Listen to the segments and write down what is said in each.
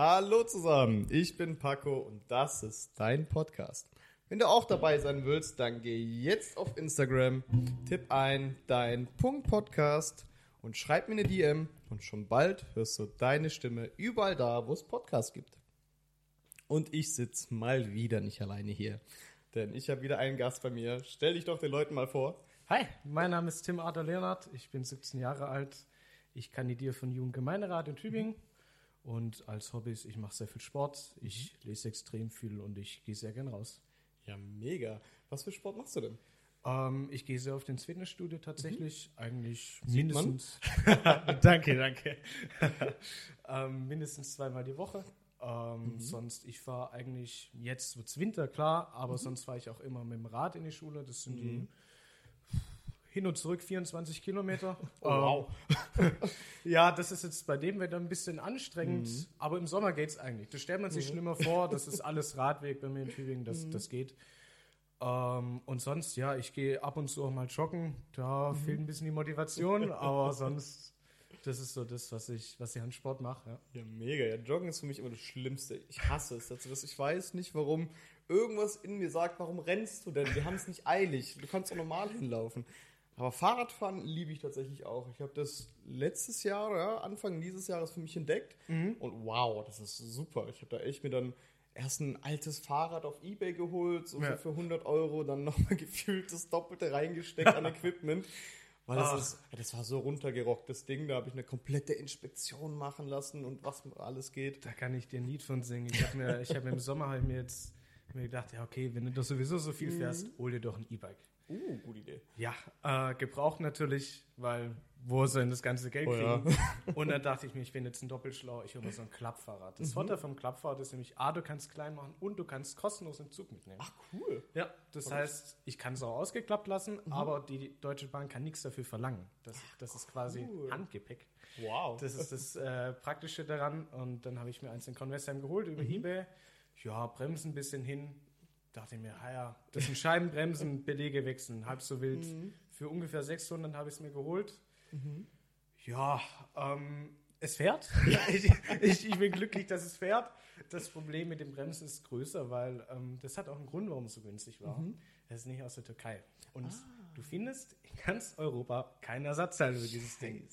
Hallo zusammen, ich bin Paco und das ist dein Podcast. Wenn du auch dabei sein willst, dann geh jetzt auf Instagram, tipp ein dein Punkt Podcast und schreib mir eine DM und schon bald hörst du deine Stimme überall da, wo es Podcasts gibt. Und ich sitze mal wieder nicht alleine hier, denn ich habe wieder einen Gast bei mir. Stell dich doch den Leuten mal vor. Hi, mein Name ist Tim Arthur Leonard, ich bin 17 Jahre alt, ich kandidiere den Jugendgemeinderat in Tübingen und als Hobbys, ich mache sehr viel Sport, ich lese extrem viel und ich gehe sehr gern raus. Ja, mega. Was für Sport machst du denn? Ähm, ich gehe sehr oft ins Fitnessstudio tatsächlich, eigentlich Sieht mindestens. danke, danke. ähm, mindestens zweimal die Woche. Ähm, Sonst, ich fahre eigentlich, jetzt wird's Winter, klar, aber sonst fahre ich auch immer mit dem Rad in die Schule. Das sind die hin und zurück 24 Kilometer. Oh, wow. Ähm, ja, das ist jetzt bei dem Wetter ein bisschen anstrengend, aber im Sommer geht's eigentlich. Das stellt man sich schlimmer vor. Das ist alles Radweg bei mir in Tübingen, das, das geht. Ähm, und sonst, ja, ich gehe ab und zu auch mal joggen. Da fehlt ein bisschen die Motivation, aber sonst, das ist so das, was ich, was ich an Sport mache. Ja. Ja, mega. Ja, Joggen ist für mich immer das Schlimmste. Ich hasse es. Also, ich weiß nicht, warum irgendwas in mir sagt, warum rennst du denn? Wir haben es nicht eilig. Du kannst auch normal hinlaufen. Aber Fahrradfahren liebe ich tatsächlich auch. Ich habe das letztes Jahr, ja, Anfang dieses Jahres für mich entdeckt. Und wow, das ist super. Ich habe da echt mir dann erst ein altes Fahrrad auf Ebay geholt, so Ja. für 100 Euro, dann nochmal gefühlt das Doppelte reingesteckt an Equipment. Weil das, Ach. ist, das war so runtergerockt, das Ding. Da habe ich eine komplette Inspektion machen lassen und was alles geht. Da kann ich dir ein Lied von singen. Ich habe mir, ich habe im Sommer hab ich mir jetzt mir gedacht, ja okay, wenn du doch sowieso so viel fährst, hol dir doch ein E-Bike. Uh, gute Idee. Ja, äh, gebraucht natürlich, weil wo soll denn das ganze Geld Oh ja. kriegen? Und dann dachte ich mir, ich bin jetzt ein Doppelschlau, ich hole mir so ein Klappfahrrad. Das Vorteil vom Klappfahrrad ist nämlich, A, du kannst klein machen und du kannst kostenlos im Zug mitnehmen. Ach, cool. Ja, das heißt, ich kann es auch ausgeklappt lassen, aber die Deutsche Bahn kann nichts dafür verlangen. Das, das ist quasi cool. Handgepäck. Wow. Das ist das äh, Praktische daran. Und dann habe ich mir eins in Convestheim geholt über Ebay. Ja, Bremsen ein bisschen hin. Dachte ich mir, ah ja, das sind Scheibenbremsen, Belege wechseln, halb so wild. Für ungefähr 600 habe ich es mir geholt. Ja, ähm, es fährt. ich, ich, ich bin glücklich, dass es fährt. Das Problem mit den Bremsen ist größer, weil ähm, das hat auch einen Grund, warum es so günstig war. Es ist nicht aus der Türkei. Und du findest in ganz Europa keinen Ersatzteil für dieses Ding.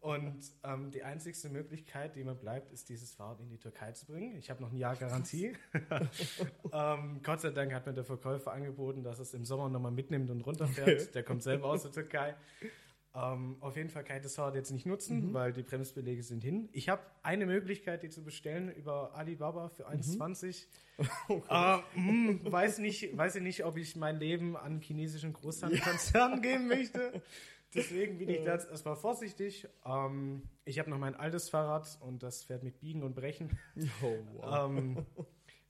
Und ähm, die einzigste Möglichkeit, die mir bleibt, ist, dieses Fahrrad in die Türkei zu bringen. Ich habe noch ein Jahr Garantie. ähm, Gott sei Dank hat mir der Verkäufer angeboten, dass es im Sommer nochmal mitnimmt und runterfährt. Der kommt selber aus der Türkei. Ähm, auf jeden Fall kann ich das Fahrrad jetzt nicht nutzen, weil die Bremsbeläge sind hin. Ich habe eine Möglichkeit, die zu bestellen über Alibaba für 1,20. Äh, hm, weiß, nicht, weiß ich nicht, ob ich mein Leben an chinesischen Großhandelskonzernen geben möchte. Deswegen bin ich da jetzt erstmal vorsichtig. Ähm, ich habe noch mein altes Fahrrad und das fährt mit Biegen und Brechen. Oh, wow. Ähm,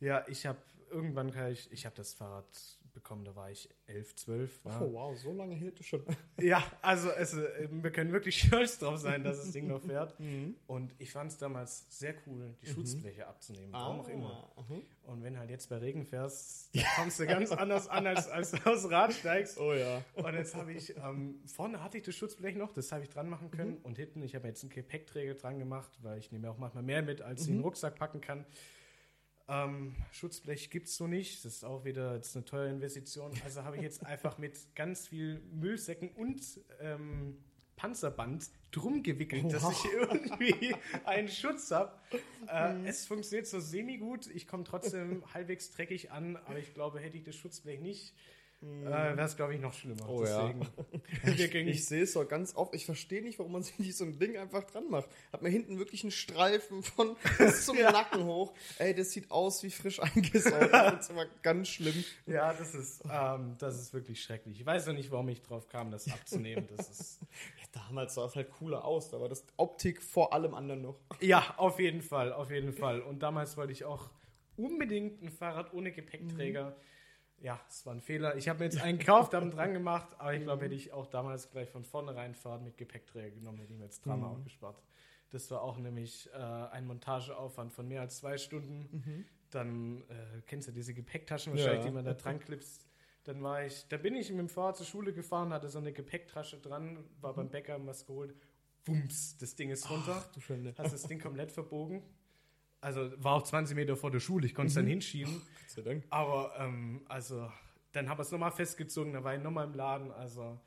ja, ich habe irgendwann kann ich, ich habe das Fahrrad bekommen, da war ich 11, 12. Ja, oh, wow, so lange hält es schon. ja also es, äh, wir können wirklich stolz drauf sein, dass das Ding noch fährt. Und ich fand es damals sehr cool, die Schutzbleche abzunehmen, warum auch immer. mhm. Und wenn halt jetzt bei Regen fährst, dann kommst du ganz anders an, als, als du aufs Rad steigst. Oh ja. Und jetzt habe ich, ähm, vorne hatte ich das Schutzblech noch, das habe ich dran machen können. Und hinten, ich habe jetzt einen Gepäckträger dran gemacht, weil ich nehme ja auch manchmal mehr mit, als ich in den Rucksack packen kann. Ähm, Schutzblech gibt es so nicht. Das ist auch wieder jetzt eine teure Investition. Also habe ich jetzt einfach mit ganz viel Müllsäcken und ähm, Panzerband drum gewickelt, dass ich irgendwie einen Schutz habe. Äh, Es funktioniert so semi-gut. Ich komme trotzdem halbwegs dreckig an, aber ich glaube, hätte ich das Schutzblech nicht, äh, wäre es, glaube ich, noch schlimmer. Oh ja. Deswegen. Wirklich Ich sehe es doch ganz oft. Ich verstehe nicht, warum man sich nicht so ein Ding einfach dran macht. Hat man hinten wirklich einen Streifen von bis zum Nacken hoch. Ey, das sieht aus wie frisch eingesaugt. Das ist immer ganz schlimm. Ja, das ist, ähm, das ist wirklich schrecklich. Ich weiß noch nicht, warum ich drauf kam, das abzunehmen. Das ist, Ja, damals sah es halt cooler aus. Da war das Optik vor allem anderen noch. ja, auf jeden Fall, auf jeden Fall. Und damals wollte ich auch unbedingt ein Fahrrad ohne Gepäckträger. Ja, es war ein Fehler. Ich habe mir jetzt einen gekauft, habe ihn dran gemacht, aber ich glaube, hätte ich auch damals gleich von vornherein Fahrrad mit Gepäckträger genommen, hätte ich mir jetzt Drama auch gespart. Das war auch nämlich äh, ein Montageaufwand von mehr als zwei Stunden. Dann äh, kennst du diese Gepäcktaschen wahrscheinlich, Ja. die man da dran klipst. Dann war ich, da bin ich mit dem Fahrrad zur Schule gefahren, hatte so eine Gepäcktasche dran, war beim Bäcker was geholt. Wumms, das Ding ist runter. Ach, du Schande. Hast das Ding komplett verbogen. Also war auch 20 Meter vor der Schule, ich konnte es dann hinschieben. Gott sei Dank. Aber ähm, also dann habe ich es nochmal festgezogen, dann war ich nochmal im Laden. Also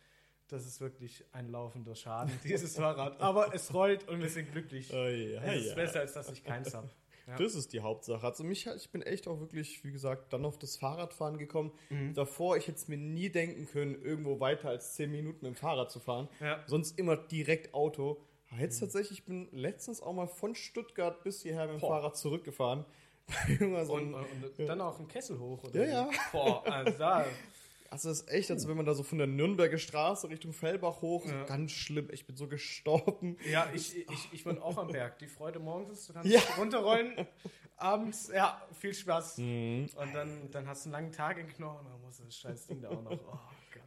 das ist wirklich ein laufender Schaden, dieses Fahrrad. Aber es rollt und wir sind glücklich. Oh ja, es ist ja. besser, als dass ich keins habe. Ja. Das ist die Hauptsache. Also mich, ich bin echt auch wirklich, wie gesagt, dann auf das Fahrradfahren gekommen. Mhm. Davor, ich hätte es mir nie denken können, irgendwo weiter als 10 Minuten mit dem Fahrrad zu fahren. Ja. Sonst immer direkt Auto. Aber jetzt tatsächlich, ich bin letztens auch mal von Stuttgart bis hierher mit dem Boah. Fahrrad zurückgefahren. Und, und dann auch einen Kessel hoch. Oder Ja, ja. Boah, also also das ist echt, als wenn man da so von der Nürnberger Straße Richtung Fellbach hoch, Ja. so ganz schlimm. Ich bin so gestorben. ja, ich, ich, ich bin auch am Berg. Die Freude morgens, du kannst Ja. runterrollen. Abends, ja, viel Spaß. Mhm. Und dann, dann hast du einen langen Tag in Knochen, dann muss das scheiß Ding da auch noch. Oh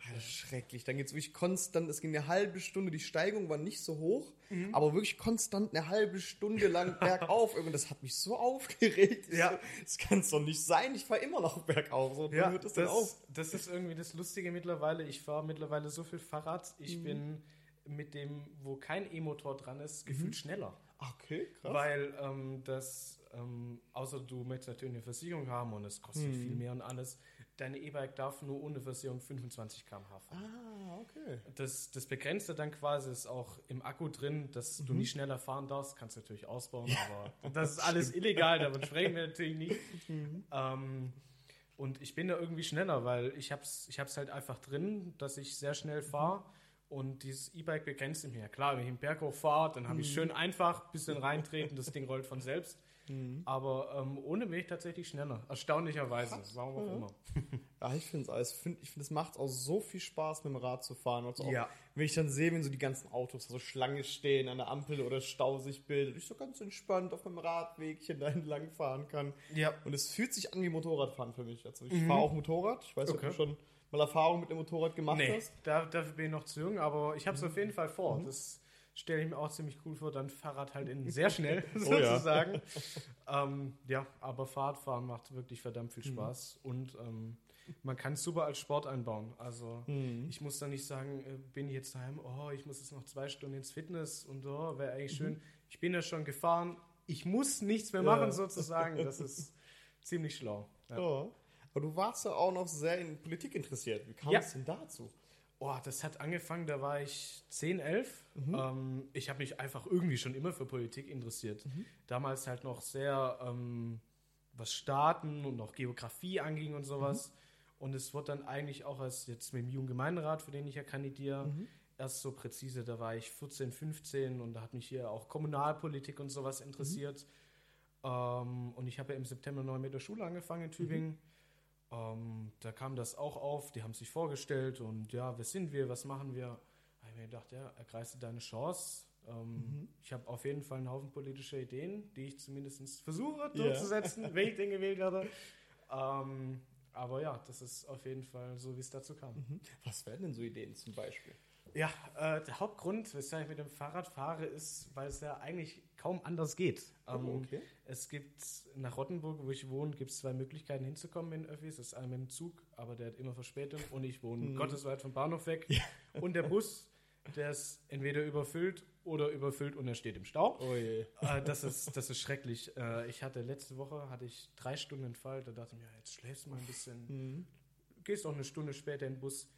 Gott. Alter, schrecklich. Dann geht's wirklich konstant, es ging eine halbe Stunde, die Steigung war nicht so hoch, Mhm. aber wirklich konstant eine halbe Stunde lang bergauf. Und das hat mich so aufgeregt. Ja. So, das kann's doch nicht sein. Ich fahre immer noch bergauf. So, Ja, hört das, das denn auf? das ist irgendwie das Lustige mittlerweile. Ich fahre mittlerweile so viel Fahrrad. Mhm. Ich bin mit dem, wo kein E-Motor dran ist, gefühlt schneller. Okay, krass. Weil ähm, das, ähm, außer du möchtest natürlich eine Versicherung haben und es kostet Mhm. viel mehr und alles, deine E-Bike darf nur ohne Versicherung 25 km/h fahren. ah, okay. Das, das Begrenzte dann quasi ist auch im Akku drin, dass Mhm. du nicht schneller fahren darfst, kannst du natürlich ausbauen, aber das ist alles illegal, davon sprechen wir natürlich nicht. Mhm. Ähm, und ich bin da irgendwie schneller, weil ich hab's, ich hab's halt einfach drin, dass ich sehr schnell fahre und dieses E-Bike begrenzt mich. Ja klar, wenn ich im Berg hoch fahre, dann habe ich schön einfach, bisschen reintreten, das Ding rollt von selbst. Aber ähm, ohne bin ich tatsächlich schneller. Erstaunlicherweise. Warum auch immer. Ja, ich finde es alles, find, ich finde, es macht auch so viel Spaß, mit dem Rad zu fahren. Also auch, Ja. Wenn ich dann sehe, wenn so die ganzen Autos so Schlange stehen an der Ampel oder Stau sich bildet, ich so ganz entspannt auf meinem Radwegchen da entlang fahren kann. Ja. Und es fühlt sich an wie Motorradfahren für mich. Also ich fahre auch Motorrad. Ich weiß Okay. ob du schon mal Erfahrung mit dem Motorrad gemacht Nee, hast. da, dafür bin ich noch zu jung, aber ich habe es auf jeden Fall vor. Das stelle ich mir auch ziemlich cool vor, dann Fahrrad halt in sehr schnell Oh ja. sozusagen. ähm, ja, aber Fahrradfahren macht wirklich verdammt viel Spaß und ähm, man kann es super als Sport einbauen. Also ich muss da nicht sagen, äh, bin ich jetzt daheim, oh, ich muss jetzt noch zwei Stunden ins Fitness und oh, wäre eigentlich schön. Ich bin ja schon gefahren, ich muss nichts mehr Ja. machen sozusagen. Das ist ziemlich schlau. Ja. Ja. Aber du warst ja auch noch sehr in Politik interessiert. Wie kam Ja. es denn dazu? Oh, das hat angefangen, da war ich 10, 11. Ähm, ich habe mich einfach irgendwie schon immer für Politik interessiert. Damals halt noch sehr, ähm, was Staaten und auch Geografie anging und sowas. Und es wurde dann eigentlich auch als jetzt mit dem Jugendgemeinderat, für den ich ja kandidiere, erst so präzise, da war ich 14, 15 und da hat mich hier auch Kommunalpolitik und sowas interessiert. Ähm, und ich habe ja im September neu mit der Schule angefangen in Tübingen. Ähm, da kam das auch auf, die haben sich vorgestellt und ja, wer sind wir, was machen wir? Da habe ich mir gedacht, ja, ergreifst du deine Chance. Ähm, Ich habe auf jeden Fall einen Haufen politischer Ideen, die ich zumindest versuche durchzusetzen, wenn ich den gewählt werde. Ähm, aber ja, das ist auf jeden Fall so, wie es dazu kam. Was wären denn so Ideen zum Beispiel? Ja, äh, der Hauptgrund, weshalb ich mit dem Fahrrad fahre, ist, weil es ja eigentlich kaum anders geht. Ähm, Oh, okay. Es gibt nach Rottenburg, wo ich wohne, gibt es zwei Möglichkeiten hinzukommen in Öffis. Das ist einmal mit dem Zug, aber der hat immer Verspätung und ich wohne gottesweit vom Bahnhof weg. Und der Bus, der ist entweder überfüllt oder überfüllt und er steht im Stau. Oh je. Äh, das, ist, das ist schrecklich. Äh, ich hatte letzte Woche hatte ich drei Stunden Fall, da dachte ich mir, jetzt schläfst du mal ein bisschen, gehst auch eine Stunde später in den Bus.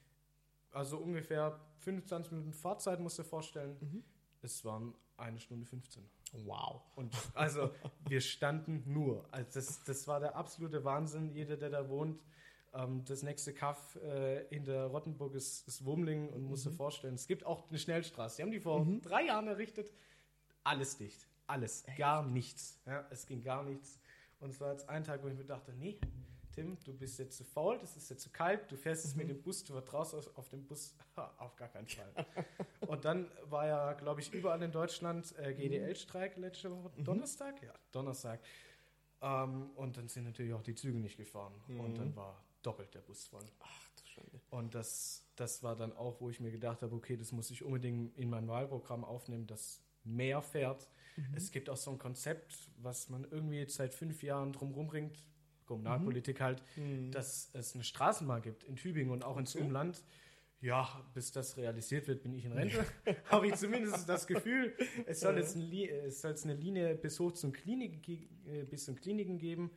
Also ungefähr 25 Minuten Fahrzeit musst du dir vorstellen. Es waren eine Stunde 15. Wow. Und also wir standen nur. Also das, das war der absolute Wahnsinn. Jeder, der da wohnt. Ähm, das nächste Kaff äh, hinter Rottenburg ist, ist Wumlingen und muss dir vorstellen, es gibt auch eine Schnellstraße. Die haben die vor drei Jahren errichtet. Alles dicht. Alles. Gar nichts. Ja, es ging gar nichts. Und es war jetzt ein Tag, wo ich mir dachte, nee, Tim, du bist jetzt zu faul, das ist jetzt zu kalt, du fährst jetzt mit dem Bus, du vertraust auf- auf den Bus, auf gar keinen Fall. Und dann war ja, glaube ich, überall in Deutschland äh, GDL-Streik letzte Woche, Donnerstag? Ja, Donnerstag. Ähm, und dann sind natürlich auch die Züge nicht gefahren. Und dann war doppelt der Bus voll. Ach du Schande. Und das, das war dann auch, wo ich mir gedacht habe, okay, das muss ich unbedingt in mein Wahlprogramm aufnehmen, dass mehr fährt. Es gibt auch so ein Konzept, was man irgendwie jetzt seit fünf Jahren drum rumbringt, Kommunalpolitik halt, dass es eine Straßenbahn gibt in Tübingen und auch ins Umland. ja, bis das realisiert wird, bin ich in Rente. Habe ich zumindest das Gefühl, es soll jetzt, eine Linie bis hoch zum Klinik, äh, bis zum Kliniken geben.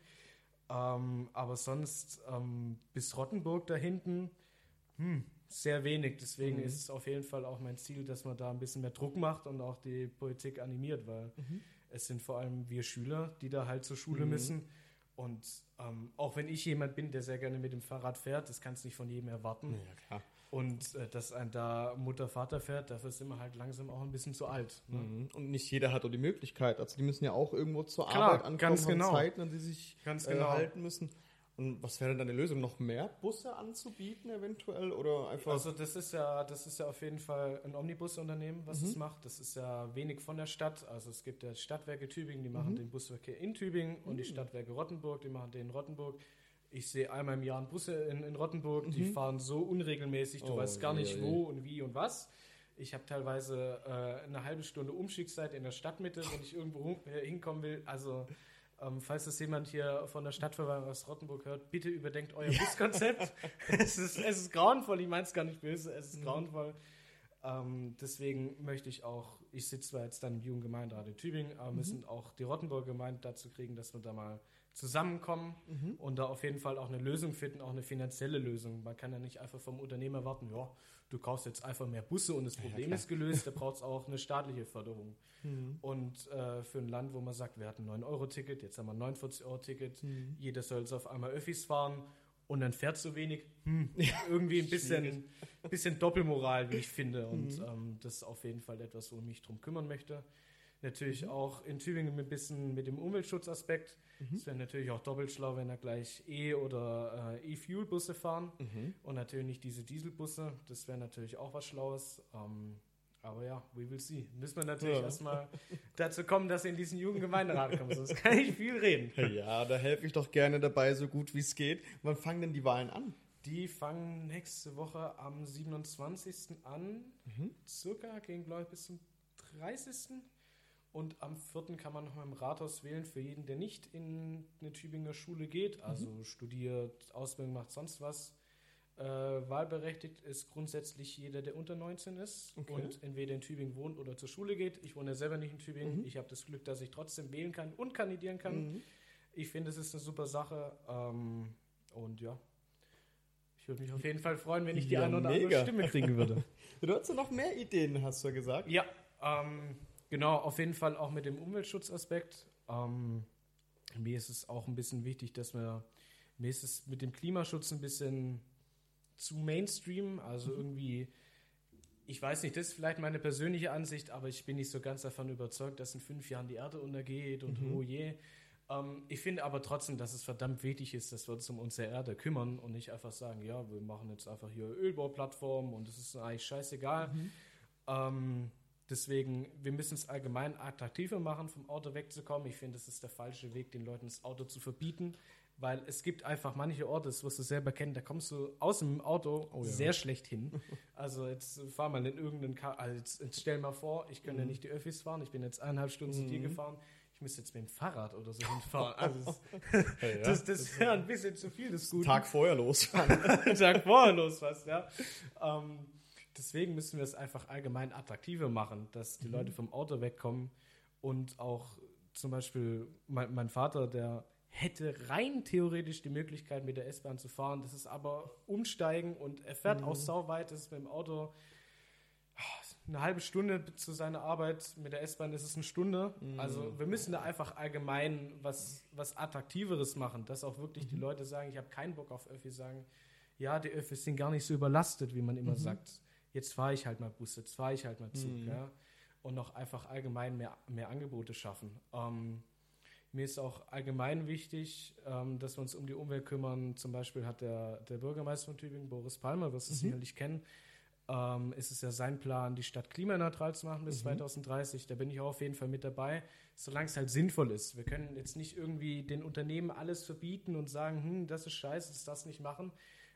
Ähm, aber sonst ähm, bis Rottenburg da hinten, hm, sehr wenig. Deswegen mhm. ist es auf jeden Fall auch mein Ziel, dass man da ein bisschen mehr Druck macht und auch die Politik animiert, weil mhm. es sind vor allem wir Schüler, die da halt zur Schule mhm. müssen. Und ähm, auch wenn ich jemand bin, der sehr gerne mit dem Fahrrad fährt, das kannst du nicht von jedem erwarten. Ja. Und äh, dass ein da Mutter, Vater fährt, dafür sind wir halt langsam auch ein bisschen zu alt. Ne? Mhm. Und nicht jeder hat auch die Möglichkeit. Also die müssen ja auch irgendwo zur Klar, Arbeit ankommen, ganz genau. Zeiten, an die sich ganz äh, genau. halten müssen. Und was wäre denn deine Lösung? Noch mehr Busse anzubieten eventuell oder einfach? Also das ist ja, das ist ja auf jeden Fall ein Omnibusunternehmen, was mhm. es macht. Das ist ja wenig von der Stadt. Also es gibt ja Stadtwerke Tübingen, die machen mhm. den Busverkehr in Tübingen und die mhm. Stadtwerke Rottenburg, die machen den in Rottenburg. Ich sehe einmal im Jahr Busse in, in Rottenburg, mhm. die fahren so unregelmäßig, du oh, weißt gar nicht je, wo und wie und was. Ich habe teilweise äh, eine halbe Stunde Umstiegszeit in der Stadtmitte, wenn ich irgendwo äh, hinkommen will. Also, ähm, falls das jemand hier von der Stadtverwaltung aus Rottenburg hört, bitte überdenkt euer Buskonzept. es, ist, es ist grauenvoll, ich meine es gar nicht böse, es ist mhm. grauenvoll. Ähm, deswegen möchte ich auch, ich sitze zwar jetzt dann im Jugendgemeinderat in Tübingen, aber mhm. müssen auch die Rottenburger Gemeinde dazu kriegen, dass wir da mal zusammenkommen mhm. und da auf jeden Fall auch eine Lösung finden, auch eine finanzielle Lösung. Man kann ja nicht einfach vom Unternehmer erwarten, ja, du kaufst jetzt einfach mehr Busse und das Problem ja, ist gelöst, da braucht es auch eine staatliche Förderung. Mhm. Und äh, für ein Land, wo man sagt, wir hatten ein 9-Euro-Ticket, jetzt haben wir ein 49-Euro-Ticket, mhm. jeder soll jetzt auf einmal Öffis fahren und dann fährt so wenig, hm, irgendwie ein bisschen, bisschen Doppelmoral, wie ich finde. Und mhm. ähm, das ist auf jeden Fall etwas, wo ich mich drum kümmern möchte. Natürlich mhm. auch in Tübingen ein bisschen mit dem Umweltschutzaspekt. Mhm. Es wäre natürlich auch doppelt schlau, wenn er gleich E- oder äh, E-Fuel-Busse fahren mhm. und natürlich nicht diese Dieselbusse. Das wäre natürlich auch was Schlaues. Ähm, aber ja, we will see. Müssen wir natürlich ja. erstmal dazu kommen, dass ihr in diesen Jugendgemeinderat kommt. Sonst kann ich viel reden. Ja, da helfe ich doch gerne dabei, so gut wie es geht. Wann fangen denn die Wahlen an? Die fangen nächste Woche am 27. an. Mhm. Circa, gehen glaube ich bis zum 30. Und am 4. kann man noch mal im Rathaus wählen für jeden, der nicht in eine Tübinger Schule geht, also mhm. studiert, Ausbildung macht, sonst was. Äh, wahlberechtigt ist grundsätzlich jeder, der unter 19 ist okay. und entweder in Tübingen wohnt oder zur Schule geht. Ich wohne ja selber nicht in Tübingen. Mhm. Ich habe das Glück, dass ich trotzdem wählen kann und kandidieren kann. Mhm. Ich finde, es ist eine super Sache. Ähm, und ja, ich würde mich auf jeden Fall freuen, wenn ich die ja, eine oder mega. andere Stimme kriegen würde. du hast ja noch mehr Ideen, hast du ja gesagt. Ja, ähm, Genau, auf jeden Fall auch mit dem Umweltschutzaspekt. Ähm, mir ist es auch ein bisschen wichtig, dass wir, mir ist es mit dem Klimaschutz ein bisschen zu Mainstream, also mhm. irgendwie, ich weiß nicht, das ist vielleicht meine persönliche Ansicht, aber ich bin nicht so ganz davon überzeugt, dass in fünf Jahren die Erde untergeht und mhm. oh je. Ähm, ich finde aber trotzdem, dass es verdammt wichtig ist, dass wir uns um unsere Erde kümmern und nicht einfach sagen, ja, wir machen jetzt einfach hier Ölbauplattformen und es ist eigentlich scheißegal. Mhm. Ähm, Deswegen, wir müssen es allgemein attraktiver machen, vom Auto wegzukommen. Ich finde, das ist der falsche Weg, den Leuten das Auto zu verbieten, weil es gibt einfach manche Orte, das wirst du selber kennen, da kommst du aus dem Auto oh, ja. sehr schlecht hin. Also jetzt fahr mal in irgendeinen Car also jetzt, jetzt, stell mal vor, ich könnte mhm. nicht die Öffis fahren, ich bin jetzt eineinhalb Stunden mhm. zu dir mhm. gefahren, ich müsste jetzt mit dem Fahrrad oder so hinfahren. Also das, hey, ja. das, das wäre ein bisschen zu viel des Guten. Tag vorher losfahren. Tag vorher losfahren, ja. Ähm, deswegen müssen wir es einfach allgemein attraktiver machen, dass die mhm. Leute vom Auto wegkommen und auch zum Beispiel mein, mein, Vater, der hätte rein theoretisch die Möglichkeit, mit der S-Bahn zu fahren. Das ist aber umsteigen und er fährt mhm. auch sauweit. Das ist mit dem Auto eine halbe Stunde zu seiner Arbeit. Mit der S-Bahn ist es eine Stunde. Mhm. Also wir müssen da einfach allgemein was, was Attraktiveres machen, dass auch wirklich mhm. die Leute sagen, ich habe keinen Bock auf Öffi, sagen, ja, die Öffis sind gar nicht so überlastet, wie man immer mhm. sagt jetzt fahre ich halt mal Bus, jetzt fahre ich halt mal Zug, mhm. ja, und noch einfach allgemein mehr, mehr Angebote schaffen. Ähm, mir ist auch allgemein wichtig, ähm, dass wir uns um die Umwelt kümmern. Zum Beispiel hat der, der Bürgermeister von Tübingen, Boris Palmer, wirst du mhm. sicherlich kennen, ähm, ist es ja sein Plan, die Stadt klimaneutral zu machen bis mhm. 2030. Da bin ich auch auf jeden Fall mit dabei, solange es halt sinnvoll ist. Wir können jetzt nicht irgendwie den Unternehmen alles verbieten und sagen, hm, das ist scheiße, das das nicht machen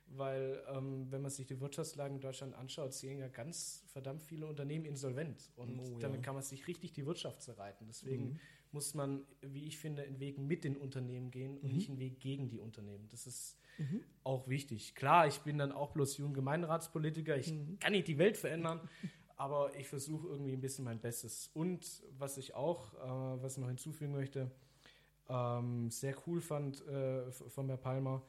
weil ähm, wenn man sich die Wirtschaftslage in Deutschland anschaut, sehen ja ganz verdammt viele Unternehmen insolvent und oh, damit ja. kann man sich richtig die Wirtschaft zerreiten. Deswegen mhm. muss man, wie ich finde, einen Weg mit den Unternehmen gehen und nicht einen Weg gegen die Unternehmen. Das ist auch wichtig. Klar, ich bin dann auch bloß Jugendgemeinderatspolitiker, ich kann nicht die Welt verändern, aber ich versuche irgendwie ein bisschen mein Bestes. Und was ich auch, äh, was noch hinzufügen möchte, ähm, sehr cool fand äh, von Herr Palmer,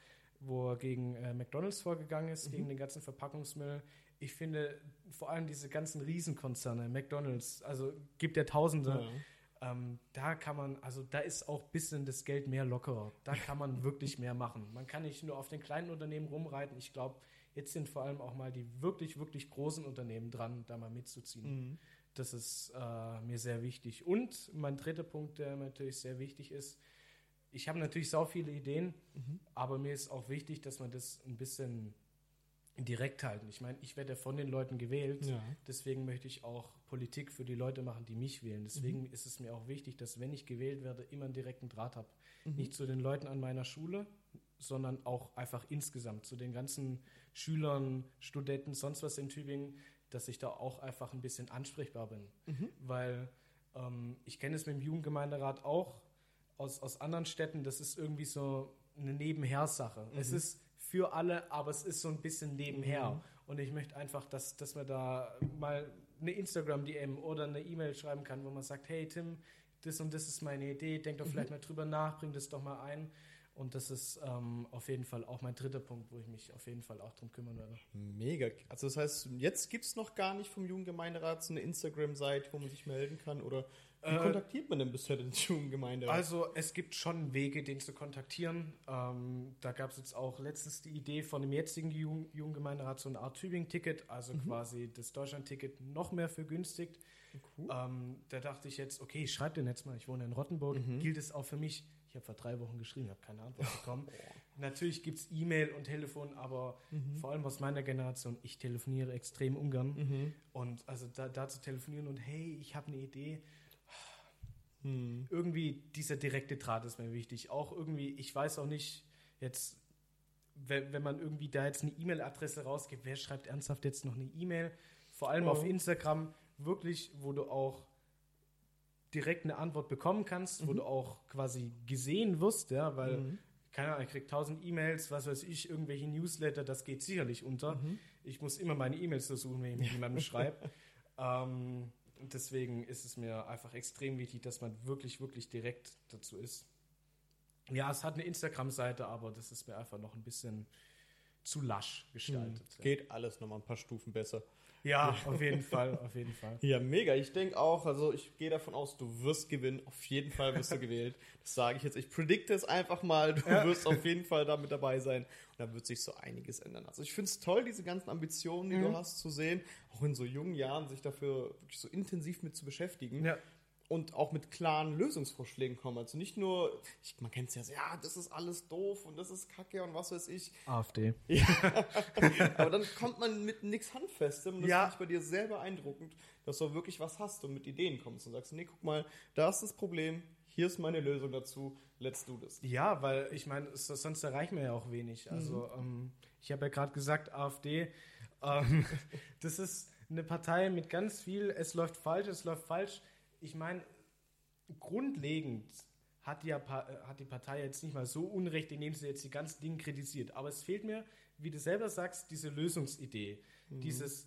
wo er gegen äh, McDonalds vorgegangen ist, gegen den ganzen Verpackungsmüll. Ich finde vor allem diese ganzen Riesenkonzerne, McDonalds, also gibt ja Tausende, ähm, da kann man, also da ist auch ein bisschen das Geld mehr lockerer. Da kann man wirklich mehr machen. Man kann nicht nur auf den kleinen Unternehmen rumreiten. Ich glaube, jetzt sind vor allem auch mal die wirklich, wirklich großen Unternehmen dran, da mal mitzuziehen. Das ist äh, mir sehr wichtig. Und mein dritter Punkt, der mir natürlich sehr wichtig ist, ich habe natürlich sau viele Ideen, aber mir ist auch wichtig, dass man das ein bisschen direkt halten. Ich meine, ich werde ja von den Leuten gewählt, Ja. deswegen möchte ich auch Politik für die Leute machen, die mich wählen. Deswegen ist es mir auch wichtig, dass wenn ich gewählt werde, immer einen direkten Draht habe. Nicht zu den Leuten an meiner Schule, sondern auch einfach insgesamt zu den ganzen Schülern, Studenten, sonst was in Tübingen, dass ich da auch einfach ein bisschen ansprechbar bin. Weil ähm, ich kenne es mit dem Jugendgemeinderat auch aus, aus anderen Städten, das ist irgendwie so eine Nebenher-Sache. Es ist für alle, aber es ist so ein bisschen nebenher. Und ich möchte einfach, dass, dass man da mal eine Instagram-DM oder eine E-Mail schreiben kann, wo man sagt, hey Tim, das und das ist meine Idee, denk doch vielleicht mal drüber nach, bring das doch mal ein. Und das ist ähm, auf jeden Fall auch mein dritter Punkt, wo ich mich auf jeden Fall auch drum kümmern werde. Mega. Also das heißt, jetzt gibt es noch gar nicht vom Jugendgemeinderat so eine Instagram-Seite, wo man sich melden kann? Oder wie Äh, kontaktiert man denn bisher den Jugendgemeinderat? Also es gibt schon Wege, den zu kontaktieren. Ähm, da gab es jetzt auch letztens die Idee von dem jetzigen Jugend Jugendgemeinderat so eine Art Tübingen-Ticket, also quasi das Deutschland-Ticket noch mehr vergünstigt. Cool. Ähm, da dachte ich jetzt, okay, ich schreibe den jetzt mal, ich wohne in Rottenburg, gilt es auch für mich. Ich habe vor drei Wochen geschrieben, habe keine Antwort bekommen. Natürlich gibt es E-Mail und Telefon, aber vor allem aus meiner Generation, ich telefoniere extrem ungern. Und also da, da zu telefonieren und hey, ich habe eine Idee, Hm. irgendwie dieser direkte Draht ist mir wichtig. Auch irgendwie, ich weiß auch nicht, jetzt, wenn, wenn man irgendwie da jetzt eine E-Mail-Adresse rausgibt, wer schreibt ernsthaft jetzt noch eine E-Mail? Vor allem Oh. auf Instagram, wirklich, wo du auch direkt eine Antwort bekommen kannst, wo du auch quasi gesehen wirst, ja, weil, Mhm. keine Ahnung, ich krieg tausend E-Mails, was weiß ich, irgendwelche Newsletter, das geht sicherlich unter. Ich muss immer meine E-Mails versuchen, wenn ich mit jemandem schreibe. Ähm, deswegen ist es mir einfach extrem wichtig, dass man wirklich, wirklich direkt dazu ist. Ja, es hat eine Instagram-Seite, aber das ist mir einfach noch ein bisschen zu lasch gestaltet. Geht alles nochmal ein paar Stufen besser. Ja, auf jeden Fall, auf jeden Fall. Ja, mega. Ich denke auch, also ich gehe davon aus, du wirst gewinnen. Auf jeden Fall wirst du gewählt. Das sage ich jetzt. Ich predikte es einfach mal. Du wirst auf jeden Fall damit dabei sein. Und da wird sich so einiges ändern. Also ich finde es toll, diese ganzen Ambitionen, die du hast, zu sehen. Auch in so jungen Jahren sich dafür wirklich so intensiv mit zu beschäftigen. Ja. Und auch mit klaren Lösungsvorschlägen kommen. Also nicht nur, ich, man kennt es ja so, ja, das ist alles doof und das ist kacke und was weiß ich. AfD. Aber dann kommt man mit nichts Handfestem und das Ja. finde ich bei dir sehr beeindruckend, dass du wirklich was hast und mit Ideen kommst und sagst, nee, guck mal, da ist das Problem, hier ist meine Lösung dazu, let's do this. Ja, weil ich meine, sonst erreichen wir ja auch wenig. Also ähm, ich habe ja gerade gesagt, AfD, ähm, das ist eine Partei mit ganz viel, es läuft falsch, es läuft falsch. Ich meine, grundlegend hat die, ja äh, hat die Partei jetzt nicht mal so unrecht, indem sie jetzt die ganzen Dinge kritisiert. Aber es fehlt mir, wie du selber sagst, diese Lösungsidee. Dieses,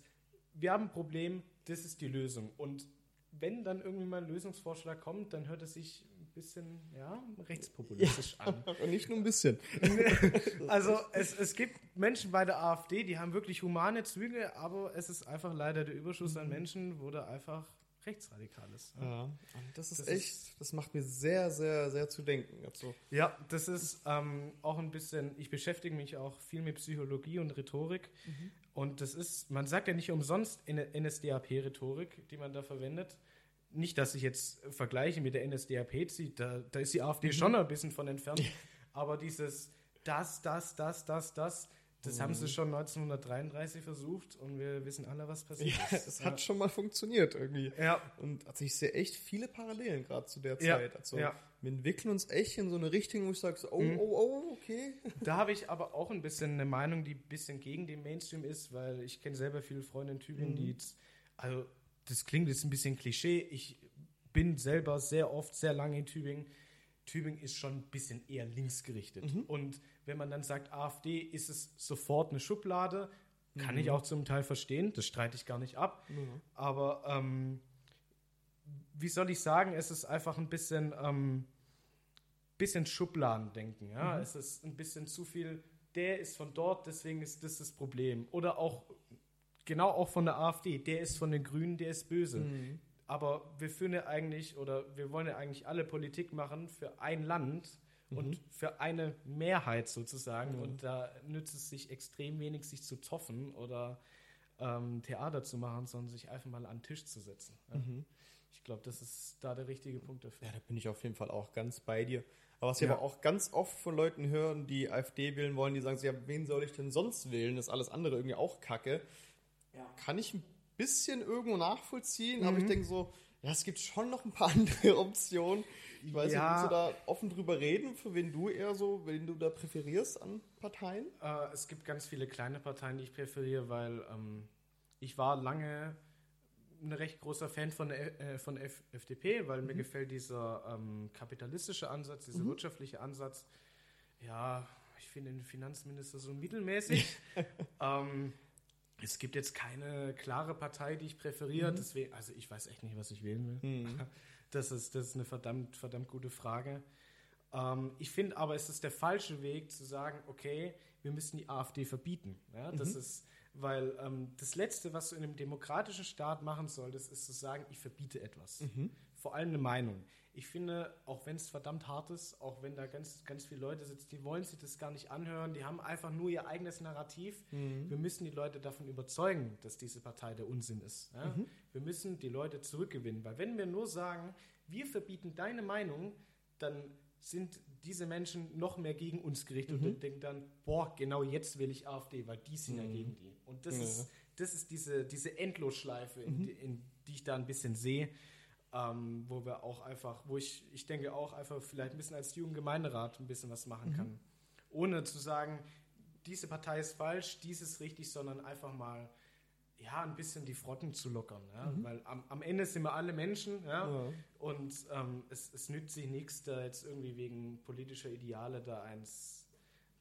wir haben ein Problem, das ist die Lösung. Und wenn dann irgendwie mal ein Lösungsvorschlag kommt, dann hört es sich ein bisschen, ja, rechtspopulistisch an. Und nicht nur ein bisschen. Also es, es gibt Menschen bei der AfD, die haben wirklich humane Züge, aber es ist einfach leider der Überschuss an Menschen, da einfach rechtsradikal ist. Ja, und das ist Das echt, das macht mir sehr, sehr, sehr zu denken. Also, Ja, das ist ähm, auch ein bisschen, ich beschäftige mich auch viel mit Psychologie und Rhetorik. Und das ist, man sagt ja nicht umsonst NSDAP-Rhetorik, die man da verwendet. Nicht, dass ich jetzt vergleiche mit der NSDAP zieht, da, da ist die AfD schon ein bisschen von entfernt. Aber dieses das, das, das, das, das, das haben sie schon 1933 versucht und wir wissen alle, was passiert ja, ist. es hat schon mal funktioniert irgendwie. ja. Und also ich sehe echt viele Parallelen gerade zu der Ja, Zeit. Also ja. wir entwickeln uns echt in so eine Richtung, wo ich sage, so, oh, Mhm. oh, oh, okay. Da habe ich aber auch ein bisschen eine Meinung, die ein bisschen gegen den Mainstream ist, weil ich kenne selber viele Freunde in Tübingen, die jetzt, also das klingt jetzt ein bisschen Klischee, ich bin selber sehr oft, sehr lange in Tübingen. Tübingen ist schon ein bisschen eher linksgerichtet. Mhm. Und wenn man dann sagt AfD, ist es sofort eine Schublade. Kann Mhm. ich auch zum Teil verstehen, das streite ich gar nicht ab. Aber ähm, wie soll ich sagen, es ist einfach ein bisschen, ähm, bisschen Schubladendenken. Ja? Mhm. Es ist ein bisschen zu viel, der ist von dort, deswegen ist das das Problem. Oder auch, genau auch von der AfD, der ist von den Grünen, der ist böse. Mhm. Aber wir führen ja eigentlich, oder wir wollen ja eigentlich alle Politik machen für ein Land und für eine Mehrheit sozusagen. Und da nützt es sich extrem wenig, sich zu zoffen oder ähm, Theater zu machen, sondern sich einfach mal an den Tisch zu setzen. Ja. Ich glaube, das ist da der richtige Punkt dafür. Ja, da bin ich auf jeden Fall auch ganz bei dir. Aber was ich Ja. aber auch ganz oft von Leuten hören, die AfD wählen wollen, die sagen, ja, wen soll ich denn sonst wählen? Das ist alles andere irgendwie auch Kacke. Kann ich ein bisschen irgendwo nachvollziehen, aber ich Mhm. denke so, ja, es gibt schon noch ein paar andere Optionen. Ich weiß nicht, Ja. willst du da offen drüber reden, für wen du eher so, wen du da präferierst an Parteien? Äh, es gibt ganz viele kleine Parteien, die ich präferiere, weil ähm, ich war lange ein recht großer Fan von, der, äh, von F FDP, weil mir gefällt dieser ähm, kapitalistische Ansatz, dieser wirtschaftliche Ansatz. Ja, ich finde den Finanzminister so mittelmäßig. ähm, es gibt jetzt keine klare Partei, die ich präferiere, deswegen, also ich weiß echt nicht, was ich wählen will. Das, ist, das ist eine verdammt, verdammt gute Frage. Ähm, ich finde aber, es ist der falsche Weg zu sagen, okay, wir müssen die AfD verbieten. Ja, das ist, weil ähm, das Letzte, was du in einem demokratischen Staat machen solltest, ist zu sagen, ich verbiete etwas. Vor allem eine Meinung. Ich finde, auch wenn es verdammt hart ist, auch wenn da ganz, ganz viele Leute sitzen, die wollen sich das gar nicht anhören, die haben einfach nur ihr eigenes Narrativ. Wir müssen die Leute davon überzeugen, dass diese Partei der Unsinn ist. Ja? Wir müssen die Leute zurückgewinnen, weil wenn wir nur sagen, wir verbieten deine Meinung, dann sind diese Menschen noch mehr gegen uns gerichtet und denken dann, boah, genau jetzt will ich AfD, weil die sind ja gegen die. Und das Ja. ist, das ist diese, diese Endlosschleife, in, die, in die ich da ein bisschen sehe, ähm, wo wir auch einfach, wo ich, ich denke auch einfach vielleicht ein bisschen als Jugendgemeinderat ein bisschen was machen kann. Ohne zu sagen, diese Partei ist falsch, dies ist richtig, sondern einfach mal ja, ein bisschen die Frotten zu lockern. Ja? Weil am, am Ende sind wir alle Menschen ja? Ja. und ähm, es, es nützt sich nichts, da jetzt irgendwie wegen politischer Ideale da eins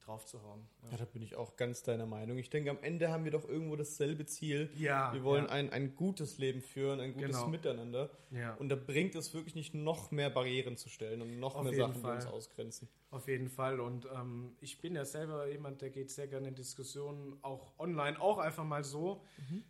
draufzuhauen. Ja, da bin ich auch ganz deiner Meinung. Ich denke, am Ende haben wir doch irgendwo dasselbe Ziel. Ja, Wir wollen ja. ein, ein gutes Leben führen, ein gutes Genau. Miteinander. Ja. Und da bringt es wirklich nicht, noch mehr Barrieren zu stellen und noch Auf mehr Sachen, die Fall. uns ausgrenzen. Auf jeden Fall. Und ähm, ich bin ja selber jemand, der geht sehr gerne in Diskussionen, auch online, auch einfach mal so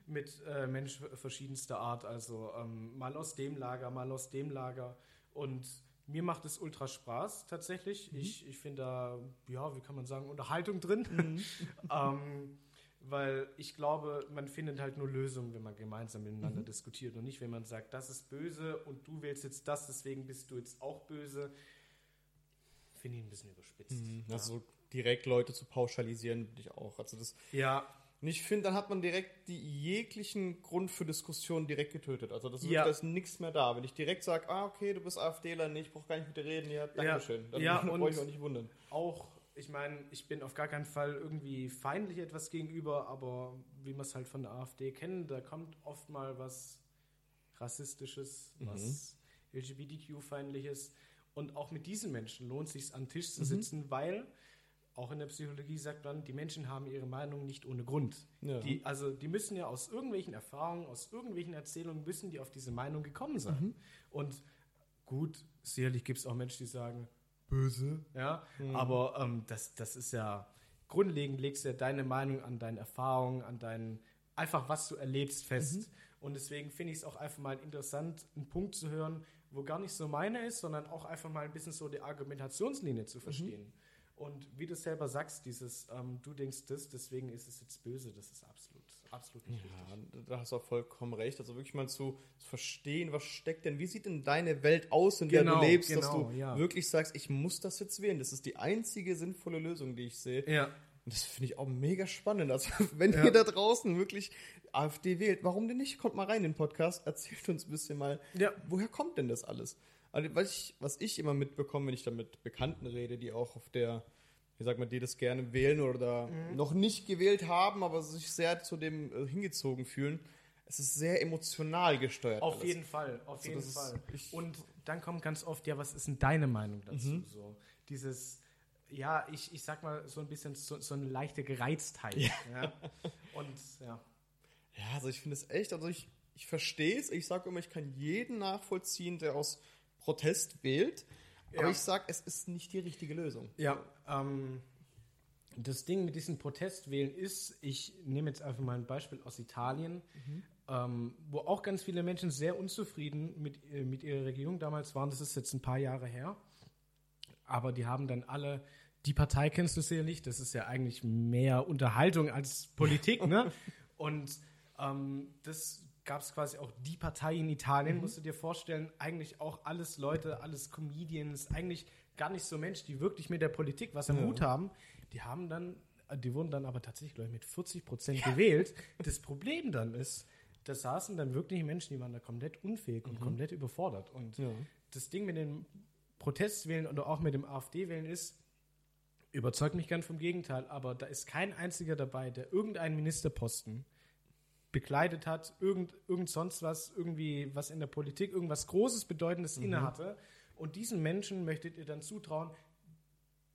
mit äh, Menschen verschiedenster Art. Also ähm, mal aus dem Lager, mal aus dem Lager. Und mir macht es ultra Spaß tatsächlich. Ich, ich finde da, ja, wie kann man sagen, Unterhaltung drin. ähm, weil ich glaube, man findet halt nur Lösungen, wenn man gemeinsam miteinander diskutiert und nicht, wenn man sagt, das ist böse und du willst jetzt das, deswegen bist du jetzt auch böse. Finde ich ein bisschen überspitzt. Also direkt Leute zu pauschalisieren, würde ich auch. Also das, Ja, und ich finde, dann hat man direkt die jeglichen Grund für Diskussion direkt getötet. Also das ist, Ja. da ist nichts mehr da. Wenn ich direkt sage, ah, okay, du bist AfDler, nee, ich brauche gar nicht mit dir reden, ja, Dankeschön. Dann Ja, brauche ich auch nicht wundern. auch, ich meine, ich bin auf gar keinen Fall irgendwie feindlich etwas gegenüber, aber wie wir es halt von der AfD kennen, da kommt oft mal was Rassistisches, was LGBTQ-feindliches. Und auch mit diesen Menschen lohnt es sich an Tisch zu sitzen, weil auch in der Psychologie sagt man, die Menschen haben ihre Meinung nicht ohne Grund. Ja. Die, also die müssen ja aus irgendwelchen Erfahrungen, aus irgendwelchen Erzählungen, müssen die auf diese Meinung gekommen sein. Und gut, sicherlich gibt es auch Menschen, die sagen, böse, ja, aber ähm, das, das ist ja, grundlegend legst du ja deine Meinung an deinen Erfahrungen, an deinen, einfach was du erlebst fest. Und deswegen finde ich es auch einfach mal interessant, einen Punkt zu hören, wo gar nicht so meine ist, sondern auch einfach mal ein bisschen so die Argumentationslinie zu verstehen. Und wie du selber sagst, dieses, ähm, du denkst das, deswegen ist es jetzt böse, das ist absolut, absolut nicht richtig. Ja, da hast du auch vollkommen recht. Also wirklich mal zu, zu verstehen, was steckt denn, wie sieht denn deine Welt aus, in der Genau, du lebst, dass genau, du ja. wirklich sagst, ich muss das jetzt wählen. Das ist die einzige sinnvolle Lösung, die ich sehe. Ja, Und das finde ich auch mega spannend. Also, wenn Ja. ihr da draußen wirklich AfD wählt, warum denn nicht? Kommt mal rein in den Podcast, erzählt uns ein bisschen mal, Ja. woher kommt denn das alles? Also, was ich, was ich immer mitbekomme, wenn ich da mit Bekannten rede, die auch auf der, wie sagt man, die das gerne wählen oder Mhm. noch nicht gewählt haben, aber sich sehr zu dem äh, hingezogen fühlen. es ist sehr emotional gesteuert. Auf alles. jeden Fall, auf Also jeden ist- Fall. ich- Und dann kommt ganz oft, ja, was ist denn deine Meinung dazu? Mhm. So, dieses, ja, ich, ich sag mal so ein bisschen so, so eine leichte Gereiztheit. Ja. Und ja. Ja, also ich finde es echt, also ich, ich verstehe es. Ich sage immer, ich kann jeden nachvollziehen, der aus Protest wählt. Aber Ja. ich sage, es ist nicht die richtige Lösung. Ja, ähm, das Ding mit diesen Protestwählen ist, ich nehme jetzt einfach mal ein Beispiel aus Italien, ähm, wo auch ganz viele Menschen sehr unzufrieden mit, äh, mit ihrer Regierung damals waren. Das ist jetzt ein paar Jahre her. Aber die haben dann alle, die Partei kennst du sicherlich, das ist ja eigentlich mehr Unterhaltung als Politik, ne? Und ähm, das gab es quasi auch die Partei in Italien, musst du dir vorstellen, eigentlich auch alles Leute, alles Comedians, eigentlich gar nicht so Menschen, die wirklich mit der Politik was am Ja. Hut haben. Die haben dann, die wurden dann aber tatsächlich, glaube ich, mit 40 Prozent gewählt. Das Problem dann ist, da saßen dann wirklich Menschen, die waren da komplett unfähig und komplett überfordert. Und Ja. das Ding mit den Protestwählen oder auch mit dem AfD-Wählen ist, überzeugt mich gern vom Gegenteil, aber da ist kein einziger dabei, der irgendeinen Ministerposten bekleidet hat, irgend, irgend sonst was, irgendwie was in der Politik, irgendwas Großes, Bedeutendes innehatte. Und diesen Menschen möchtet ihr dann zutrauen,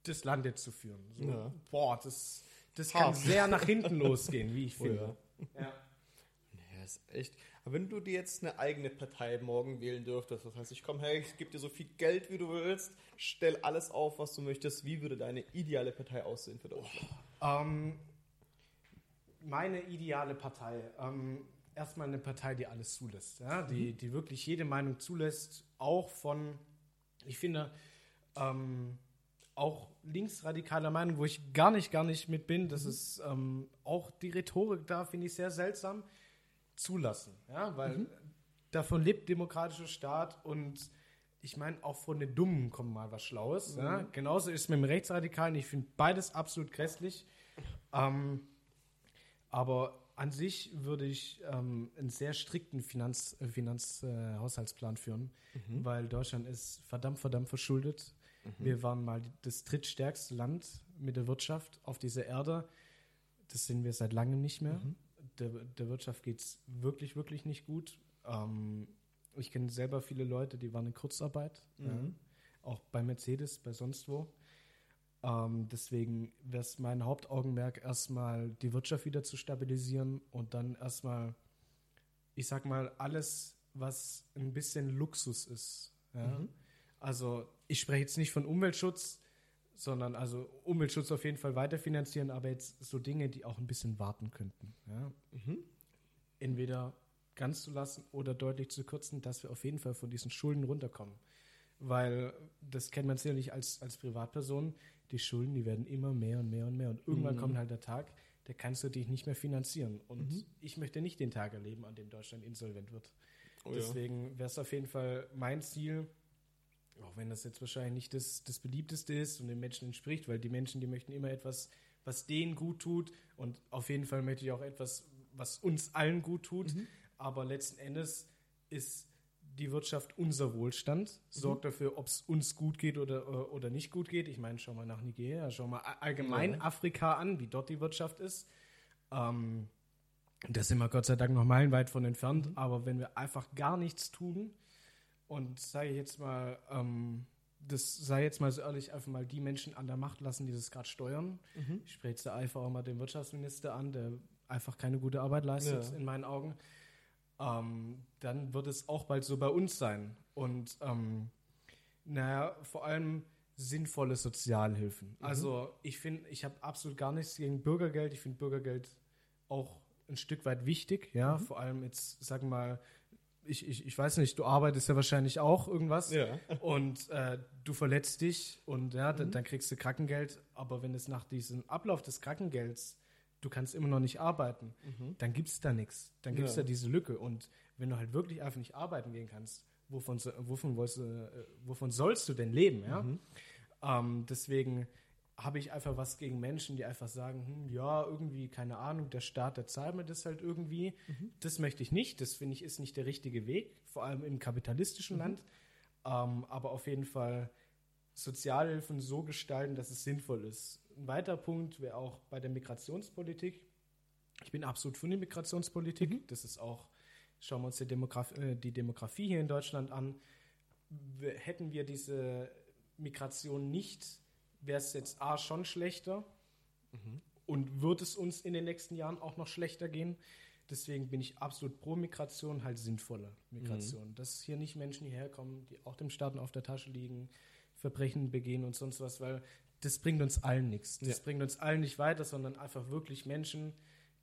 das Land jetzt zu führen. So, Ja. Boah, das, das kann sehr nach hinten losgehen, wie ich Oh finde. Ja. Ja, ist echt. Aber wenn du dir jetzt eine eigene Partei morgen wählen dürftest, das heißt, ich komme her, ich gebe dir so viel Geld, wie du willst, stell alles auf, was du möchtest, wie würde deine ideale Partei aussehen für Deutschland? Ähm, meine ideale Partei. Ähm, erstmal eine Partei, die alles zulässt. Ja? Die, die wirklich jede Meinung zulässt. Auch von, ich finde, ähm, auch linksradikaler Meinung, wo ich gar nicht, gar nicht mit bin. Das ist ähm, auch die Rhetorik da, finde ich sehr seltsam. Zulassen. Ja? Weil davon lebt demokratischer Staat und ich meine, auch von den Dummen kommt mal was Schlaues. Ja? Genauso ist es mit dem Rechtsradikalen. Ich finde beides absolut grässlich. Ähm, aber an sich würde ich ähm, einen sehr strikten Finanz, äh, Finanzhaushaltsplan äh, Haushaltsplan führen, weil Deutschland ist verdammt, verdammt verschuldet. Wir waren mal das drittstärkste Land mit der Wirtschaft auf dieser Erde. Das sind wir seit langem nicht mehr. Der, der Wirtschaft geht es wirklich, wirklich nicht gut. Ähm, ich kenne selber viele Leute, die waren in Kurzarbeit, ja, auch bei Mercedes, bei sonst wo. Ähm, deswegen wäre es mein Hauptaugenmerk, erstmal die Wirtschaft wieder zu stabilisieren und dann erstmal, ich sag mal, alles, was ein bisschen Luxus ist. Ja? Also ich spreche jetzt nicht von Umweltschutz, sondern also Umweltschutz auf jeden Fall weiterfinanzieren, aber jetzt so Dinge, die auch ein bisschen warten könnten. Ja? Entweder ganz zu lassen oder deutlich zu kürzen, dass wir auf jeden Fall von diesen Schulden runterkommen. Weil das kennt man sicherlich als, als Privatperson, die Schulden, die werden immer mehr und mehr und mehr. Und irgendwann kommt halt der Tag, da kannst du dich nicht mehr finanzieren. Und ich möchte nicht den Tag erleben, an dem Deutschland insolvent wird. Oh ja. Deswegen wäre es auf jeden Fall mein Ziel, auch wenn das jetzt wahrscheinlich nicht das, das beliebteste ist und den Menschen entspricht, weil die Menschen, die möchten immer etwas, was denen gut tut. Und auf jeden Fall möchte ich auch etwas, was uns allen gut tut. Aber letzten Endes ist die Wirtschaft unser Wohlstand, sorgt dafür, ob es uns gut geht oder, oder nicht gut geht. Ich meine, schau mal nach Nigeria, schau mal allgemein Afrika an, wie dort die Wirtschaft ist. Ähm, da sind wir Gott sei Dank noch meilenweit von entfernt, aber wenn wir einfach gar nichts tun und sei jetzt mal, ähm, das sei jetzt mal so ehrlich, einfach mal die Menschen an der Macht lassen, die das gerade steuern. Ich spreche jetzt einfach auch mal den Wirtschaftsminister an, der einfach keine gute Arbeit leistet, Ja. in meinen Augen. Ähm, dann wird es auch bald so bei uns sein. Und ähm, naja, vor allem sinnvolle Sozialhilfen. Also ich finde, ich habe absolut gar nichts gegen Bürgergeld. Ich finde Bürgergeld auch ein Stück weit wichtig, ja. Vor allem jetzt, sagen wir mal, ich, ich, ich weiß nicht, du arbeitest ja wahrscheinlich auch irgendwas Ja. und äh, du verletzt dich und ja, dann, dann kriegst du Krankengeld, aber wenn es nach diesem Ablauf des Krankengelds, du kannst immer noch nicht arbeiten, dann gibt es da nichts. Dann gibt es Ja. da diese Lücke. Und wenn du halt wirklich einfach nicht arbeiten gehen kannst, wovon, wovon, äh, wovon sollst du denn leben, ja? Ähm, deswegen habe ich einfach was gegen Menschen, die einfach sagen, hm, ja, irgendwie, keine Ahnung, der Staat, der zahlt mir das halt irgendwie. Das möchte ich nicht. Das finde ich ist nicht der richtige Weg, vor allem im kapitalistischen Land. Ähm, aber auf jeden Fall Sozialhilfen so gestalten, dass es sinnvoll ist. Ein weiterer Punkt wäre auch bei der Migrationspolitik. Ich bin absolut für die Migrationspolitik. Das ist auch schauen wir uns die, Demograf äh, die Demografie hier in Deutschland an. W- Hätten wir diese Migration nicht, wäre es jetzt A schon schlechter und wird es uns in den nächsten Jahren auch noch schlechter gehen. Deswegen bin ich absolut pro Migration, halt sinnvolle Migration. Dass hier nicht Menschen hierher kommen, die auch dem Staaten auf der Tasche liegen, Verbrechen begehen und sonst was, weil das bringt uns allen nichts. Das Ja. bringt uns allen nicht weiter, sondern einfach wirklich Menschen,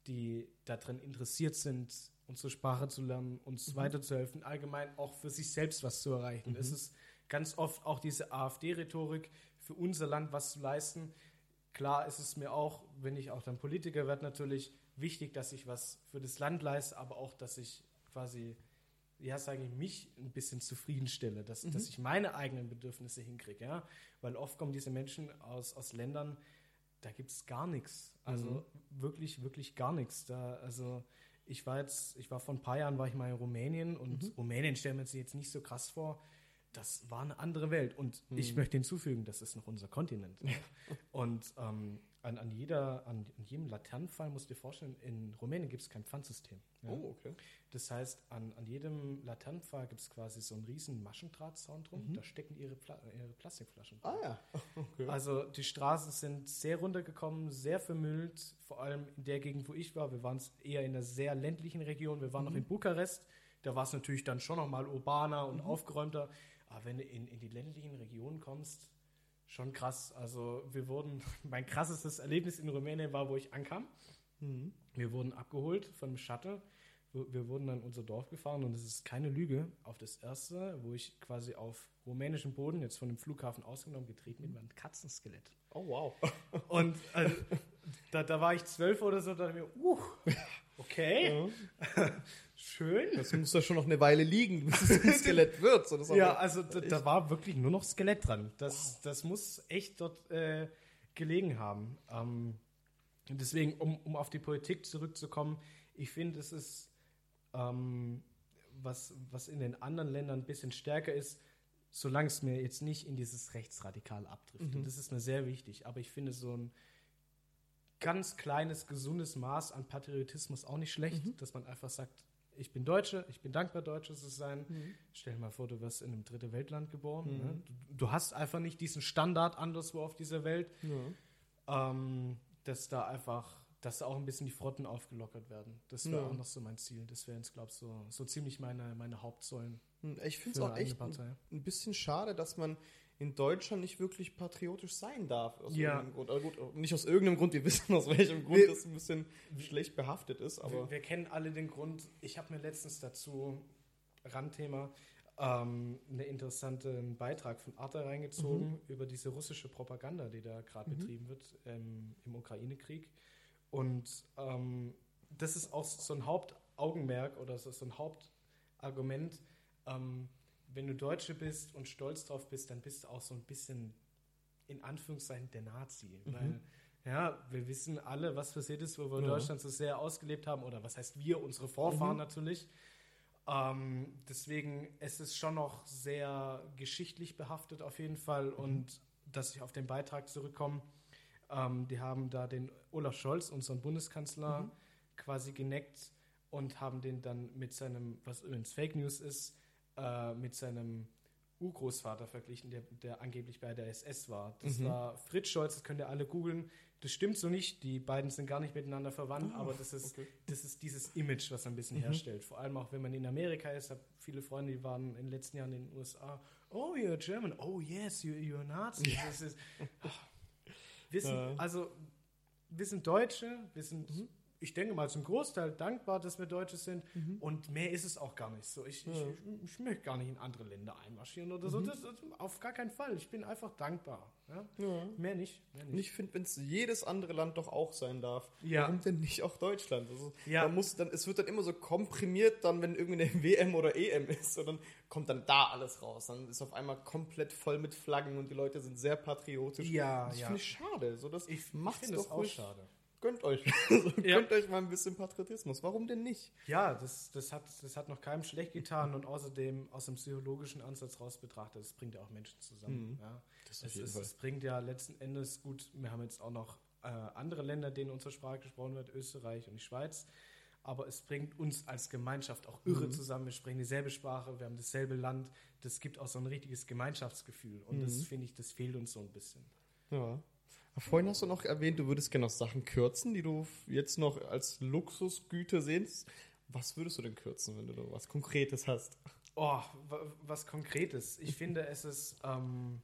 die daran interessiert sind, unsere Sprache zu lernen, uns weiterzuhelfen, allgemein auch für sich selbst was zu erreichen. Es ist ganz oft auch diese AfD-Rhetorik, für unser Land was zu leisten. Klar ist es mir auch, wenn ich auch dann Politiker werde, natürlich wichtig, dass ich was für das Land leiste, aber auch, dass ich quasi, ja, sage ich, mich ein bisschen zufriedenstelle, dass, dass ich meine eigenen Bedürfnisse hinkriege, ja. Weil oft kommen diese Menschen aus, aus Ländern, da gibt es gar nichts. Also wirklich, wirklich gar nichts. Da, also ich war jetzt, ich war vor ein paar Jahren, war ich mal in Rumänien und Rumänien stellen wir uns jetzt nicht so krass vor. Das war eine andere Welt. Und ich möchte hinzufügen, das ist noch unser Kontinent. und ähm, an, an, jeder, an, an jedem Laternenfall musst du dir vorstellen, in Rumänien gibt es kein Pfandsystem. Ja? Oh, okay. Das heißt, an, an jedem Laternenpfahl gibt es quasi so einen riesen Maschendrahtzaun drum. Da stecken ihre, Pla ihre Plastikflaschen. Ah ja. Okay. Also die Straßen sind sehr runtergekommen, sehr vermüllt. Vor allem in der Gegend, wo ich war. Wir waren eher in einer sehr ländlichen Region. Wir waren noch in Bukarest. Da war es natürlich dann schon noch mal urbaner und aufgeräumter. Aber wenn du in, in die ländlichen Regionen kommst, schon krass. Also wir wurden, mein krassestes Erlebnis in Rumänien war, wo ich ankam. Wir wurden abgeholt von einem Shuttle. Wir wurden dann in unser Dorf gefahren und es ist keine Lüge. Auf das erste, wo ich quasi auf rumänischem Boden, jetzt von dem Flughafen ausgenommen, getreten bin, war ein Katzenskelett. Oh, wow. Und also, da, da war ich zwölf oder so, da dachte ich mir, uh, okay, schön. Das muss ja schon noch eine Weile liegen, bis es ein Skelett wird. So, Ja, also da, da war wirklich nur noch Skelett dran. Das, das muss echt dort äh, gelegen haben. Ähm, und deswegen, um, um auf die Politik zurückzukommen, ich finde, es ist, ähm, was, was in den anderen Ländern ein bisschen stärker ist, solange es mir jetzt nicht in dieses Rechtsradikal abtrifft. Und das ist mir sehr wichtig. Aber ich finde so ein ganz kleines, gesundes Maß an Patriotismus auch nicht schlecht, dass man einfach sagt, ich bin Deutsche, ich bin dankbar, Deutsche zu sein. Stell dir mal vor, du wirst in einem dritte Weltland geboren. Ne? Du, du hast einfach nicht diesen Standard anderswo auf dieser Welt, ähm, dass da einfach, dass da auch ein bisschen die Frotten aufgelockert werden. Das wäre Ja. auch noch so mein Ziel. Das wäre jetzt, glaube ich, so, so ziemlich meine, meine Hauptsäulen Hm, Ich finde es auch echt ein bisschen schade, dass man in Deutschland nicht wirklich patriotisch sein darf. Aus Ja. irgendeinem Grund. Also gut, nicht aus irgendeinem Grund, wir wissen aus welchem Grund Wir- das ein bisschen schlecht behaftet ist, aber. Wir, wir kennen alle den Grund. Ich habe mir letztens dazu, Randthema, ähm, einen interessanten Beitrag von Arte reingezogen über diese russische Propaganda, die da gerade betrieben wird ähm, im Ukraine-Krieg. Und ähm, das ist auch so ein Hauptaugenmerk oder so, so ein Hauptargument. Ähm, wenn du Deutsche bist und stolz drauf bist, dann bist du auch so ein bisschen in Anführungszeichen der Nazi. Weil, ja, wir wissen alle, was passiert ist, wo wir Ja. Deutschland so sehr ausgelebt haben, oder was heißt wir, unsere Vorfahren natürlich. Ähm, deswegen es ist schon noch sehr geschichtlich behaftet auf jeden Fall. Und dass ich auf den Beitrag zurückkomme, ähm, die haben da den Olaf Scholz, unseren Bundeskanzler, quasi geneckt und haben den dann mit seinem, was übrigens Fake News ist, äh, mit seinem Urgroßvater verglichen, der, der angeblich bei der SS war. Das war Fritz Scholz, das könnt ihr alle googeln. Das stimmt so nicht, die beiden sind gar nicht miteinander verwandt, aber das ist, okay. das ist dieses Image, was er ein bisschen herstellt. Vor allem auch, wenn man in Amerika ist, habe viele Freunde, die waren in den letzten Jahren in den USA. Oh, you're German. Oh, yes, you, you're a Nazi. Das ist, wir sind, Ja. also, wir sind Deutsche, wir sind, ich denke mal, zum Großteil dankbar, dass wir Deutsche sind. Und mehr ist es auch gar nicht so. Ich, ich, ich, ich möchte gar nicht in andere Länder einmarschieren oder so. Das, das, auf gar keinen Fall. Ich bin einfach dankbar. Ja? Ja. Mehr nicht. Mehr Und nicht. ich finde, wenn es jedes andere Land doch auch sein darf, Ja. warum denn nicht auch Deutschland? Also, Ja. man muss dann, es wird dann immer so komprimiert, dann, wenn irgendwie eine WM oder EM ist, und dann kommt dann da alles raus. Dann ist auf einmal komplett voll mit Flaggen und die Leute sind sehr patriotisch. Ja, das ja. finde ich schade. So, das Ich, doch es auch ruhig. schade. Gönnt euch. Ja. Gönnt euch mal ein bisschen Patriotismus. Warum denn nicht? Ja, das, das, hat, das hat noch keinem schlecht getan und außerdem aus dem psychologischen Ansatz raus betrachtet, es bringt ja auch Menschen zusammen. Ja. Mhm. Das auf es, Fall. es bringt ja letzten Endes gut, wir haben jetzt auch noch äh, andere Länder, denen unsere Sprache gesprochen wird, Österreich und die Schweiz. aber es bringt uns als Gemeinschaft auch irre Mhm. zusammen. Wir sprechen dieselbe Sprache, wir haben dasselbe Land. Das gibt auch so ein richtiges Gemeinschaftsgefühl. Und Mhm. das finde ich, das fehlt uns so ein bisschen. Ja. Vorhin hast du noch erwähnt, du würdest gerne noch Sachen kürzen, die du jetzt noch als Luxusgüte sehst. Was würdest du denn kürzen, wenn du da was Konkretes hast? Oh, wa- was Konkretes. Ich finde, es ist ähm,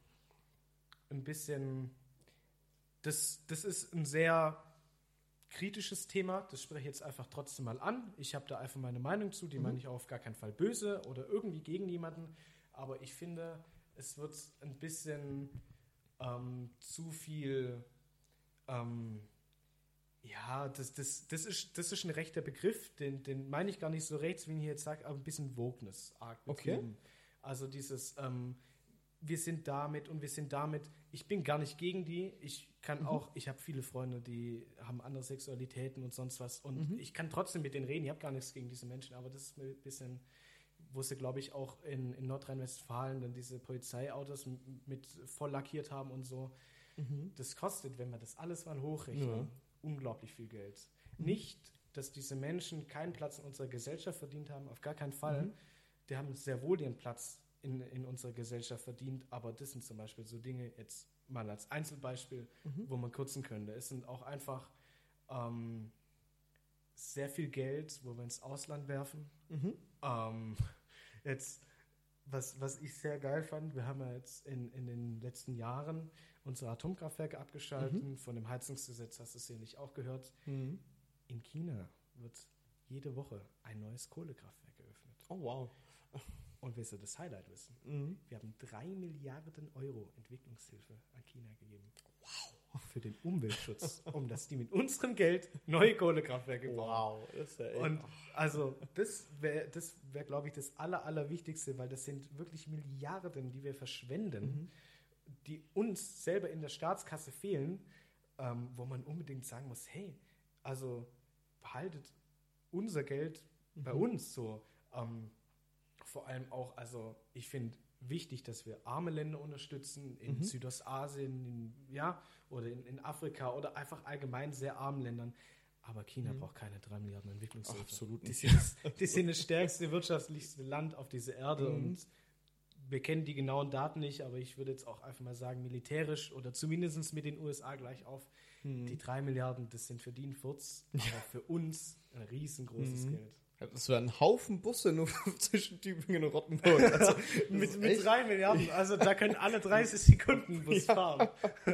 ein bisschen. Das, das ist ein sehr kritisches Thema. Das spreche ich jetzt einfach trotzdem mal an. Ich habe da einfach meine Meinung zu. Die meine ich auch auf gar keinen Fall böse oder irgendwie gegen jemanden. Aber ich finde, es wird ein bisschen ähm, zu viel. Ähm, ja, das, das, das, ist, das ist ein rechter Begriff, den, den meine ich gar nicht so rechts, wie ich jetzt sage, aber ein bisschen Wokeness arg Okay. Also dieses, ähm, wir sind damit und wir sind damit. Ich bin gar nicht gegen die. Ich kann auch, ich habe viele Freunde, die haben andere Sexualitäten und sonst was. Und ich kann trotzdem mit denen reden. Ich habe gar nichts gegen diese Menschen, aber das ist mir ein bisschen, wo sie, glaube ich, auch in, in Nordrhein-Westfalen dann diese Polizeiautos mit voll lackiert haben und so. Das kostet, wenn wir das alles mal hochrechnen, Ja. unglaublich viel Geld. Nicht, dass diese Menschen keinen Platz in unserer Gesellschaft verdient haben, auf gar keinen Fall. Die haben sehr wohl ihren Platz in, in unserer Gesellschaft verdient, aber das sind zum Beispiel so Dinge, jetzt mal als Einzelbeispiel, wo man kürzen könnte. Es sind auch einfach ähm, sehr viel Geld, wo wir ins Ausland werfen. Ähm, jetzt, was, was ich sehr geil fand, wir haben ja jetzt in, in den letzten Jahren unsere Atomkraftwerke abgeschaltet. Von dem Heizungsgesetz hast du es sicherlich auch gehört. Mhm. In China wird jede Woche ein neues Kohlekraftwerk geöffnet. Oh, wow. Und willst du das Highlight wissen? Mhm. Wir haben drei Milliarden Euro Entwicklungshilfe an China gegeben. Wow. Für den Umweltschutz, um dass die mit unserem Geld neue Kohlekraftwerke bauen. Wow, das ist ja echt. Und also das wäre, das wär, glaube ich, das Aller, Allerwichtigste, weil das sind wirklich Milliarden, die wir verschwenden, die uns selber in der Staatskasse fehlen, ähm, wo man unbedingt sagen muss, hey, also behaltet unser Geld bei uns so. Ähm, vor allem auch, also ich finde wichtig, dass wir arme Länder unterstützen, in Südostasien, in, ja, oder in, in Afrika oder einfach allgemein sehr armen Ländern. Aber China braucht keine drei Milliarden Entwicklungshilfe. Absolut Die nicht. sind, das, die sind das stärkste, wirtschaftlichste Land auf dieser Erde und wir kennen die genauen Daten nicht, aber ich würde jetzt auch einfach mal sagen, militärisch oder zumindest mit den USA gleich auf. Die drei Milliarden, das sind für die ein Furz, aber für uns ein riesengroßes Geld. Das wäre ein Haufen Busse nur zwischen Tübingen und Rottenburg. Also, Mit, mit drei Milliarden, also da können alle 30 Sekunden Bus fahren. Ja,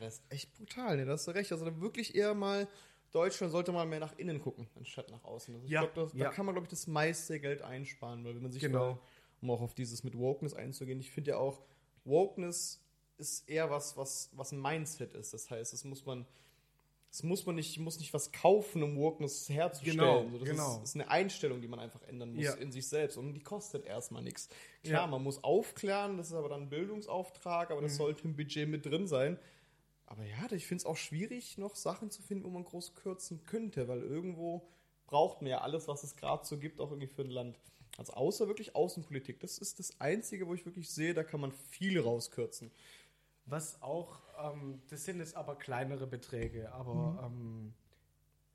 das ist echt brutal, ne? Da hast du recht. Also wirklich eher mal, Deutschland sollte mal mehr nach innen gucken, anstatt nach außen. Also ich Ja, glaub, das, ja. Da kann man, glaube ich, das meiste Geld einsparen, weil wenn man sich Genau. mal, um auch auf dieses mit Wokeness einzugehen, ich finde ja auch, Wokeness ist eher was, was, was ein Mindset ist. Das heißt, es muss man, es muss man nicht, muss nicht was kaufen, um Wokeness herzustellen. Genau, so, das genau. Ist, ist eine Einstellung, die man einfach ändern muss Ja. in sich selbst und die kostet erstmal nichts. Klar, Ja. man muss aufklären, das ist aber dann ein Bildungsauftrag, aber das Mhm. sollte im Budget mit drin sein. Aber ja, ich finde es auch schwierig, noch Sachen zu finden, wo man groß kürzen könnte, weil irgendwo braucht man ja alles, was es gerade so gibt, auch irgendwie für ein Land. Also außer wirklich Außenpolitik. Das ist das Einzige, wo ich wirklich sehe, da kann man viel rauskürzen. Was auch, ähm, das sind jetzt aber kleinere Beträge, aber ähm,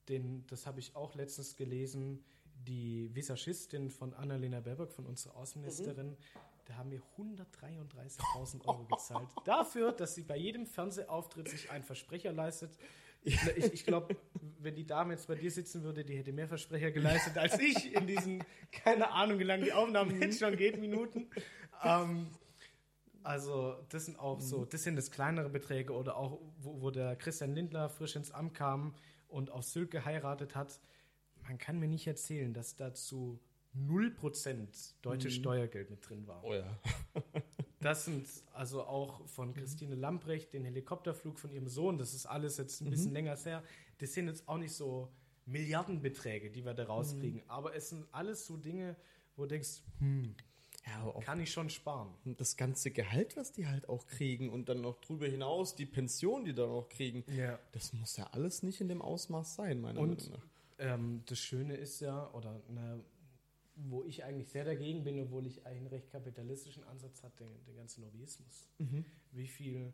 den, das habe ich auch letztens gelesen, die Visagistin von Annalena Baerbock, von unserer Außenministerin, da haben wir 133.000 Euro gezahlt. Dafür, dass sie bei jedem Fernsehauftritt sich einen Versprecher leistet. Ich, ich glaube, wenn die Dame jetzt bei dir sitzen würde, die hätte mehr Versprecher geleistet als ich in diesen, keine Ahnung, wie lange die Aufnahme jetzt schon geht, Minuten. Ähm, also, das sind auch so, das sind das kleinere Beträge oder auch, wo, wo der Christian Lindler frisch ins Amt kam und auf Sylt geheiratet hat. Man kann mir nicht erzählen, dass dazu 0% deutsches Steuergeld mit drin war. Oh ja. Das sind also auch von Christine Lamprecht, den Helikopterflug von ihrem Sohn, das ist alles jetzt ein bisschen länger her. Das sind jetzt auch nicht so Milliardenbeträge, die wir da rauskriegen, aber es sind alles so Dinge, wo du denkst, hm, Ja, kann ich schon sparen. das ganze Gehalt, was die halt auch kriegen und dann noch drüber hinaus die Pension, die dann auch kriegen, Ja. das muss ja alles nicht in dem Ausmaß sein, meiner Und Meinung nach. ähm, das Schöne ist ja, oder na, wo ich eigentlich sehr dagegen bin, obwohl ich einen recht kapitalistischen Ansatz habe, den, den ganzen Lobbyismus. Wie viel,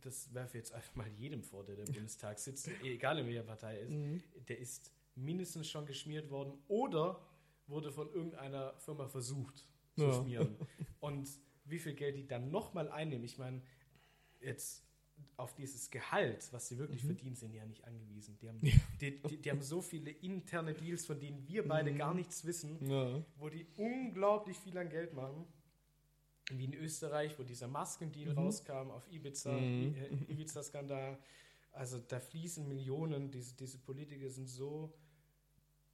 das werfe ich jetzt einfach mal jedem vor, der im Bundestag sitzt, egal in welcher Partei ist, der ist mindestens schon geschmiert worden oder wurde von irgendeiner Firma versucht zu Ja. schmieren. Und wie viel Geld die dann nochmal einnehmen, ich meine, jetzt auf dieses Gehalt, was sie wirklich verdienen, sind die ja nicht angewiesen. Die haben, die, die, die haben so viele interne Deals, von denen wir beide gar nichts wissen Ja. wo die unglaublich viel an Geld machen. Wie in Österreich, wo dieser Maskendeal rauskam auf Ibiza, Mhm. Äh, Ibiza-Skandal. Also da fließen Millionen. Diese, diese Politiker sind so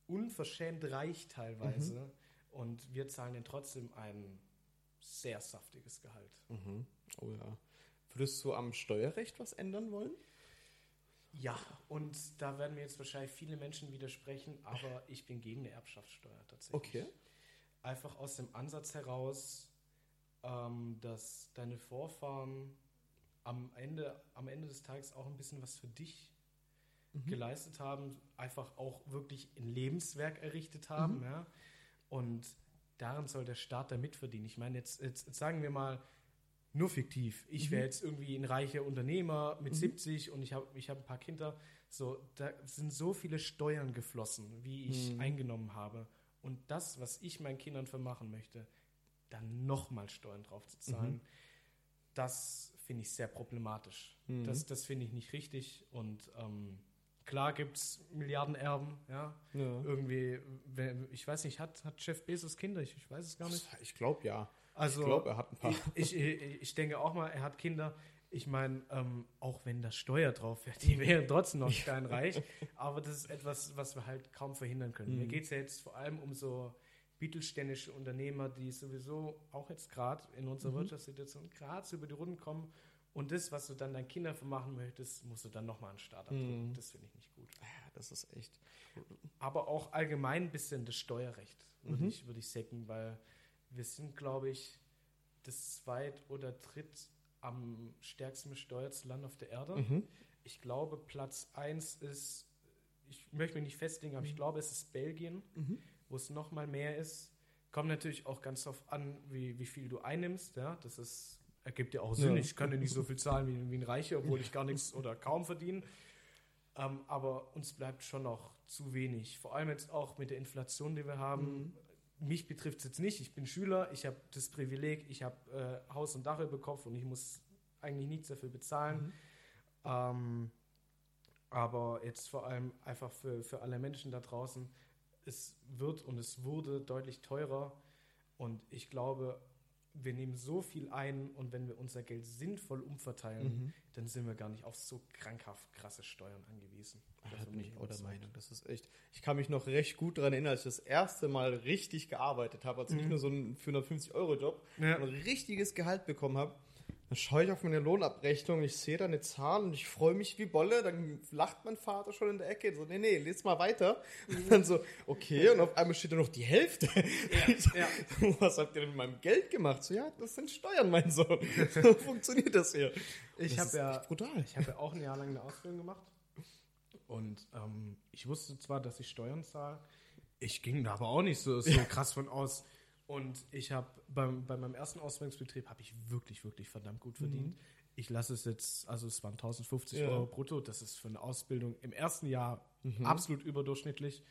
unverschämt reich teilweise. Und wir zahlen ihnen trotzdem ein sehr saftiges Gehalt. Mhm. Oh ja. Würdest du am Steuerrecht was ändern wollen? Ja, und da werden mir jetzt wahrscheinlich viele Menschen widersprechen, aber ich bin gegen eine Erbschaftssteuer tatsächlich. Okay. einfach aus dem Ansatz heraus, ähm, dass deine Vorfahren am Ende, am Ende des Tages auch ein bisschen was für dich geleistet haben, einfach auch wirklich ein Lebenswerk errichtet haben. Ja? Und daran soll der Staat da mitverdienen. Ich meine, jetzt, jetzt, jetzt sagen wir mal, nur fiktiv. Ich wäre jetzt irgendwie ein reicher Unternehmer mit 70 und ich habe ich hab ein paar Kinder. So, da sind so viele Steuern geflossen, wie ich eingenommen habe. Und das, was ich meinen Kindern vermachen möchte, dann nochmal Steuern drauf zu zahlen, das finde ich sehr problematisch. Das, das finde ich nicht richtig. Und ähm, klar gibt es Milliardenerben, ja. Ja. Irgendwie, ich weiß nicht, hat, hat Jeff Bezos Kinder? Ich, ich weiß es gar nicht. Ich glaube ja. Also, ich glaube, er hat ein paar. ich, ich, ich denke auch mal, er hat Kinder. Ich meine, ähm, auch wenn da Steuer drauf wäre, die wären trotzdem noch steinreich. Aber das ist etwas, was wir halt kaum verhindern können. Mhm. Mir geht es ja jetzt vor allem um so mittelständische Unternehmer, die sowieso auch jetzt gerade in unserer Mhm. Wirtschaftssituation gerade so über die Runden kommen. Und das, was du dann deinen Kindern vermachen möchtest, musst du dann nochmal den Start abdrücken. Mhm. Das finde ich nicht gut. Ja, das ist echt. Aber auch allgemein ein bisschen das Steuerrecht würde Mhm. ich, würde ich säcken, weil wir sind, glaube ich, das zweit- oder dritt am stärksten besteuerte Land auf der Erde. Mhm. Ich glaube, Platz 1 ist, ich möchte mich nicht festlegen, aber ich glaube, es ist Belgien, Mhm. wo es noch mal mehr ist. Kommt natürlich auch ganz darauf an, wie, wie viel du einnimmst. Ja? Das ist, ergibt ja auch Sinn. Ja. Ich kann ja nicht so viel zahlen wie, wie ein Reicher, obwohl ich gar nichts oder kaum verdiene. Ähm, aber uns bleibt schon noch zu wenig. Vor allem jetzt auch mit der Inflation, die wir haben. Mich betrifft es jetzt nicht. Ich bin Schüler, ich habe das Privileg, ich habe äh, Haus und Dach über Kopf und ich muss eigentlich nichts dafür bezahlen. Ähm, aber jetzt vor allem einfach für, für alle Menschen da draußen, es wird und es wurde deutlich teurer. Und ich glaube, wir nehmen so viel ein und wenn wir unser Geld sinnvoll umverteilen, dann sind wir gar nicht auf so krankhaft krasse Steuern angewiesen. Da Davon bin ich auch der. Meinung. Das ist echt. Ich kann mich noch recht gut daran erinnern, als ich das erste Mal richtig gearbeitet habe, also nicht nur so einen 450-Euro-Job, Ja. sondern ein richtiges Gehalt bekommen habe. Dann schaue ich auf meine Lohnabrechnung, ich sehe da eine Zahl und ich freue mich wie Bolle. Dann lacht mein Vater schon in der Ecke. So, nee, nee, lies mal weiter. Und dann so, okay, und auf einmal steht da noch die Hälfte. ja. Was habt ihr denn mit meinem Geld gemacht? So, ja, das sind Steuern, mein Sohn. So funktioniert das hier. Ich habe ja, brutal. ich habe ja auch ein Jahr lang eine Ausbildung gemacht. Und ähm, ich wusste zwar, dass ich Steuern zahle, ich ging da aber auch nicht so, so krass von aus. Und ich habe beim, bei meinem ersten Ausbildungsbetrieb habe ich wirklich, wirklich verdammt gut verdient. Ich lasse es jetzt, also es waren 1050 Ja. Euro brutto, das ist für eine Ausbildung im ersten Jahr absolut überdurchschnittlich.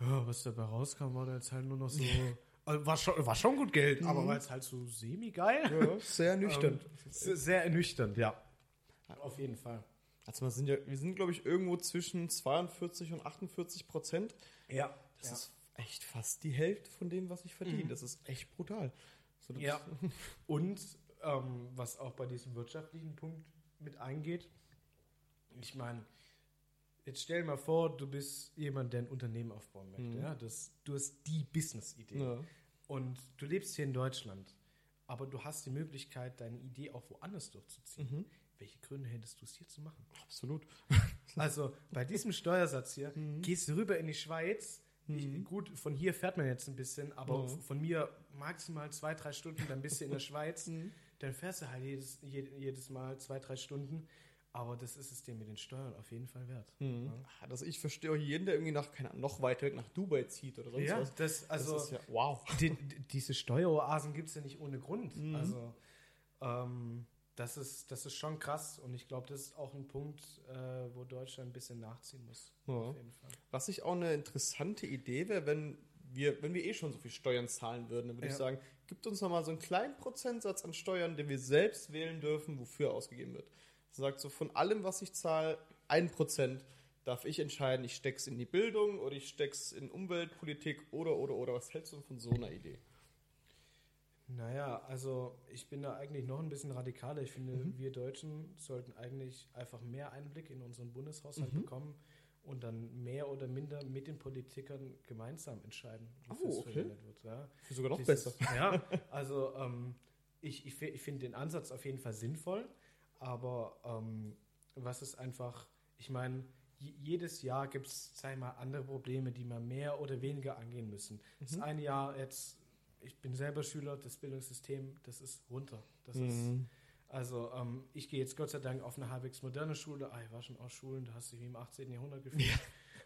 Ja, was dabei rauskam, war da jetzt halt nur noch so, also war, schon, war schon gut Geld, aber war jetzt halt so semi-geil. Ja, sehr nüchtern. Ähm, sehr, sehr ernüchternd, ja. Auf jeden Fall. Also wir sind ja, wir sind, glaube ich, irgendwo zwischen 42 und 48 Prozent. Ja. Das ja. ist echt fast die Hälfte von dem, was ich verdiene. Das ist echt brutal. So, ja. Und ähm, was auch bei diesem wirtschaftlichen Punkt mit eingeht, ich meine, jetzt stell mal vor, du bist jemand, der ein Unternehmen aufbauen möchte. Ja? Das, du hast die Business-Idee. Ja. Und du lebst hier in Deutschland, aber du hast die Möglichkeit, deine Idee auch woanders durchzuziehen. Welche Gründe hättest du es hier zu machen? Absolut. Also bei diesem Steuersatz hier gehst du rüber in die Schweiz. Ich, gut, von hier fährt man jetzt ein bisschen, aber Ja. von mir maximal zwei, drei Stunden, dann bist du in der Schweiz. Dann fährst du halt jedes, je- jedes Mal zwei, drei Stunden. Aber das ist es dir mit den Steuern auf jeden Fall wert. Ah, Das, ich verstehe auch jeden, der irgendwie nach, keine Ahnung, noch weiter weg nach Dubai zieht oder sonst Ja, was. das, also das ist ja, wow. die, die, diese Steueroasen gibt es ja nicht ohne Grund. Also ähm, das ist, das ist schon krass und ich glaube, das ist auch ein Punkt, äh, wo Deutschland ein bisschen nachziehen muss. Ja. Was ich auch eine interessante Idee wäre, wenn wir, wenn wir eh schon so viel Steuern zahlen würden, dann würde Ja. ich sagen, gibt uns noch mal so einen kleinen Prozentsatz an Steuern, den wir selbst wählen dürfen, wofür ausgegeben wird. Das sagt so, von allem, was ich zahle, ein Prozent darf ich entscheiden, ich steck's in die Bildung oder ich steck's in Umweltpolitik oder, oder, oder. Was hältst du von so einer Idee? Naja, also ich bin da eigentlich noch ein bisschen radikaler. Ich finde, Mhm. wir Deutschen sollten eigentlich einfach mehr Einblick in unseren Bundeshaushalt Mhm. bekommen und dann mehr oder minder mit den Politikern gemeinsam entscheiden, wofür Oh, es okay. verwendet wird. Ja. Sogar noch Dieses- besser. Ja, also ähm, ich, ich, ich finde den Ansatz auf jeden Fall sinnvoll, aber ähm, was ist einfach, ich meine, jedes Jahr gibt es, ich mal, andere Probleme, die man mehr oder weniger angehen müssen. Das Mhm. eine Jahr jetzt, ich bin selber Schüler, das Bildungssystem, das ist runter. Das ist, Mhm. also ähm, ich gehe jetzt Gott sei Dank auf eine halbwegs moderne Schule. Ah, ich war schon aus Schulen, da hast du dich wie im 18. Jahrhundert gefühlt.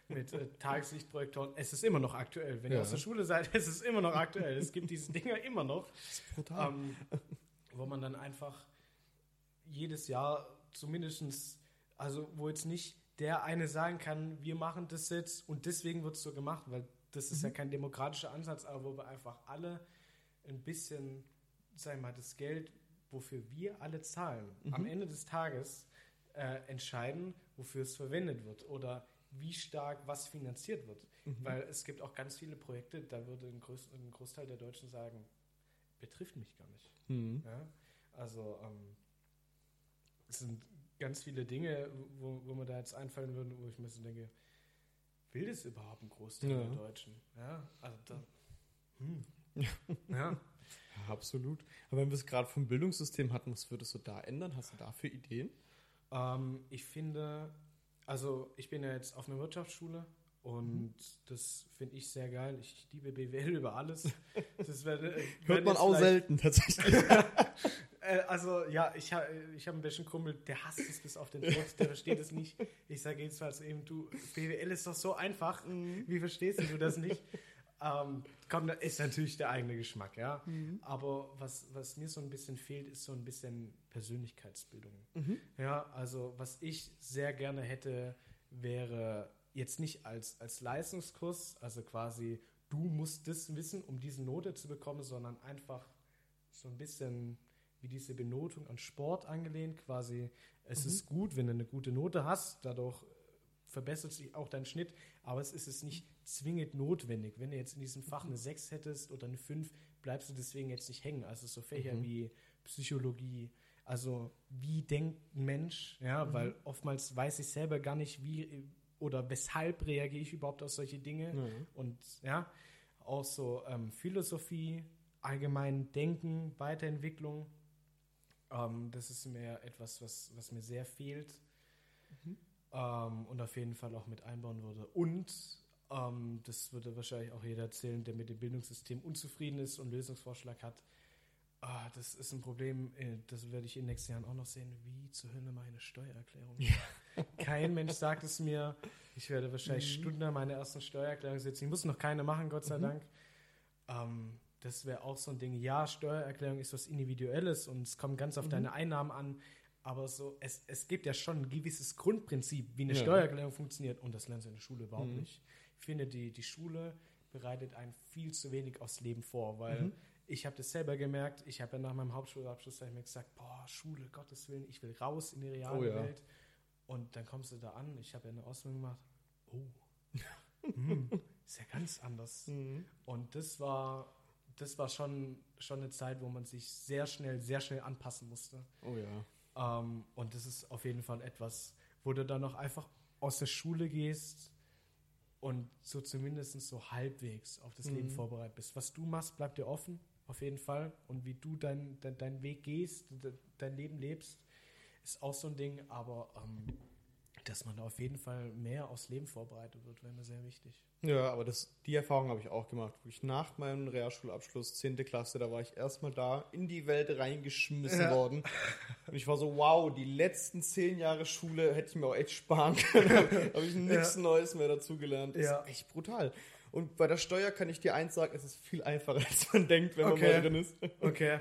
Mit äh, Tageslichtprojektoren. Es ist immer noch aktuell. Wenn Ja. ihr aus der Schule seid, es ist immer noch aktuell. Es gibt diese Dinger immer noch. Das ist brutal. Ähm, wo man dann einfach jedes Jahr zumindestens, also wo jetzt nicht der eine sagen kann, wir machen das jetzt und deswegen wird es so gemacht, weil das ist ja kein demokratischer Ansatz, aber wo wir einfach alle ein bisschen, sag ich mal, das Geld, wofür wir alle zahlen, am Ende des Tages äh, entscheiden, wofür es verwendet wird oder wie stark was finanziert wird. Weil es gibt auch ganz viele Projekte, da würde ein, Groß, ein Großteil der Deutschen sagen, betrifft mich gar nicht. Mhm. Ja? Also ähm, es sind ganz viele Dinge, wo, wo mir da jetzt einfallen würden, wo ich mir so denke, will das überhaupt ein Großteil Ja. der Deutschen? Ja, also da, hm. ja. Ja, absolut. Aber wenn wir es gerade vom Bildungssystem hatten, was würdest du da ändern? Hast du dafür Ideen? Ähm, ich finde, also ich bin ja jetzt auf einer Wirtschaftsschule und das finde ich sehr geil. Ich liebe BWL über alles. Das werde, Hört werden man auch selten tatsächlich. Äh, also ja, ich, ha, ich habe einen besten Kumpel, der hasst es bis auf den Tod, der versteht es nicht. Ich sage jedenfalls eben, du, BWL ist doch so einfach, wie verstehst du das nicht? Ähm, komm, das ist natürlich der eigene Geschmack, ja. Aber was, was mir so ein bisschen fehlt, ist so ein bisschen Persönlichkeitsbildung. Ja, also was ich sehr gerne hätte, wäre jetzt nicht als, als Leistungskurs, also quasi du musst das wissen, um diese Note zu bekommen, sondern einfach so ein bisschen wie diese Benotung an Sport angelehnt, quasi es ist gut, wenn du eine gute Note hast, dadurch verbessert sich auch dein Schnitt, aber es ist es nicht zwingend notwendig. Wenn du jetzt in diesem Fach eine 6 hättest oder eine 5, bleibst du deswegen jetzt nicht hängen. Also so Fächer wie Psychologie, also wie denkt ein Mensch, ja, weil oftmals weiß ich selber gar nicht, wie oder weshalb reagiere ich überhaupt auf solche Dinge Mhm. und ja, auch so ähm, Philosophie, allgemein Denken, Weiterentwicklung. Ähm, das ist mir etwas, was, was mir sehr fehlt ähm, und auf jeden Fall auch mit einbauen würde. Und ähm, das würde wahrscheinlich auch jeder erzählen, der mit dem Bildungssystem unzufrieden ist und Lösungsvorschlag hat. Ah, das ist ein Problem, äh, das werde ich in den nächsten Jahren auch noch sehen. Wie zur Hölle meine Steuererklärung? Kein Mensch sagt es mir. Ich werde wahrscheinlich stundenlang meine ersten Steuererklärung setzen. Ich muss noch keine machen, Gott sei Dank. Ähm, das wäre auch so ein Ding. Ja, Steuererklärung ist was Individuelles und es kommt ganz auf deine Einnahmen an. Aber so, es, es gibt ja schon ein gewisses Grundprinzip, wie eine Ja. Steuererklärung funktioniert. Und das lernst du in der Schule überhaupt Mhm. nicht. Ich finde, die, die Schule bereitet einen viel zu wenig aufs Leben vor, weil Mhm. ich habe das selber gemerkt. Ich habe ja nach meinem Hauptschulabschluss ich mir gesagt, boah, Schule, Gottes Willen, ich will raus in die reale Oh ja. Welt. Und dann kommst du da an. Ich habe ja eine Ausbildung gemacht. Oh, hm, ist ja ganz anders. Mhm. Und das war, das war schon, schon eine Zeit, wo man sich sehr schnell, sehr schnell anpassen musste. Oh ja. Ähm, und das ist auf jeden Fall etwas, wo du dann noch einfach aus der Schule gehst und so zumindest so halbwegs auf das Leben Mhm. vorbereitet bist. Was du machst, bleibt dir offen, auf jeden Fall. Und wie du dein, dein, deinen Weg gehst, de, dein Leben lebst, ist auch so ein Ding. Aber ähm, dass man da auf jeden Fall mehr aufs Leben vorbereitet wird, wäre mir sehr wichtig. Ja, aber das, die Erfahrung habe ich auch gemacht. Wirklich nach meinem Realschulabschluss, 10. Klasse, da war ich erstmal da in die Welt reingeschmissen Ja. worden. Und ich war so, wow, die letzten zehn Jahre Schule hätte ich mir auch echt sparen können. habe ich nichts Neues mehr dazugelernt. Das Ja. ist echt brutal. Und bei der Steuer kann ich dir eins sagen, es ist viel einfacher, als man denkt, wenn Okay. man mal drin ist. Okay.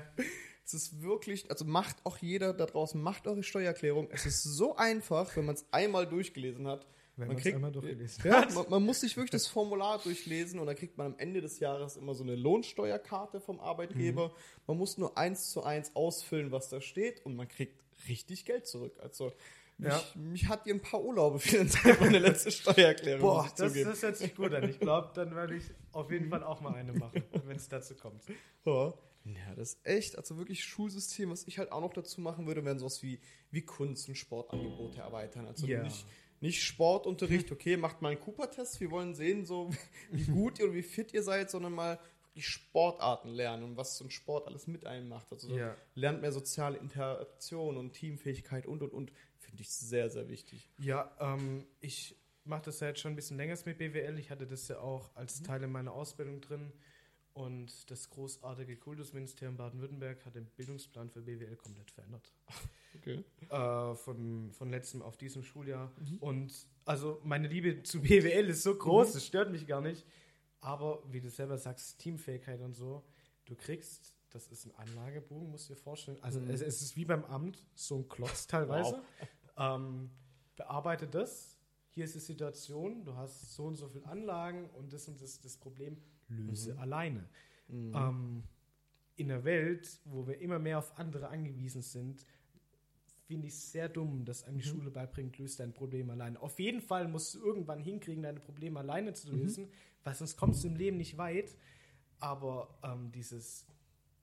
Es ist wirklich, also macht auch jeder da draußen, macht eure Steuererklärung. Es ist so einfach, wenn man es einmal durchgelesen hat. Wenn man kriegt, einmal durchgelesen ja, man, man muss sich wirklich das Formular durchlesen und dann kriegt man am Ende des Jahres immer so eine Lohnsteuerkarte vom Arbeitgeber. Mhm. Man muss nur eins zu eins ausfüllen, was da steht und man kriegt richtig Geld zurück. Also mich, Ja. mich hat ihr ein paar Urlaube finanziert meine letzte Steuererklärung. Boah, das, das hört sich gut an. Ich glaube, dann werde ich auf jeden Fall auch mal eine machen, wenn es dazu kommt. Ja. Ja, das ist echt, also wirklich Schulsystem, was ich halt auch noch dazu machen würde, wären sowas wie, wie Kunst- und Sportangebote erweitern. Also Ja. nicht, nicht Sportunterricht, okay, macht mal einen Cooper-Test, wir wollen sehen, so wie gut ihr oder wie fit ihr seid, sondern mal die Sportarten lernen und was so ein Sport alles mit einem macht. Also so Ja. lernt mehr soziale Interaktion und Teamfähigkeit und und und. Finde ich sehr, sehr wichtig. Ja, ähm, ich mache das ja jetzt schon ein bisschen länger mit BWL. Ich hatte das ja auch als Teil in meiner Ausbildung drin. Und das großartige Kultusministerium Baden-Württemberg hat den Bildungsplan für BWL komplett verändert. Okay. Äh, von, von letztem auf diesem Schuljahr. Und also meine Liebe zu BWL ist so groß, das stört mich gar nicht. Aber wie du selber sagst, Teamfähigkeit und so, du kriegst, das ist ein Anlagebogen, musst du dir vorstellen. Also Mhm. es, es ist wie beim Amt, so ein Klotz teilweise. Ähm, bearbeite das. Hier ist die Situation, du hast so und so viele Anlagen und das und das das Problem, löse alleine. Ähm, in einer Welt, wo wir immer mehr auf andere angewiesen sind, finde ich sehr dumm, dass einem die Schule beibringt, löst dein Problem allein. Auf jeden Fall musst du irgendwann hinkriegen, deine Probleme alleine zu lösen, weil sonst kommst du im Leben nicht weit. Aber ähm, dieses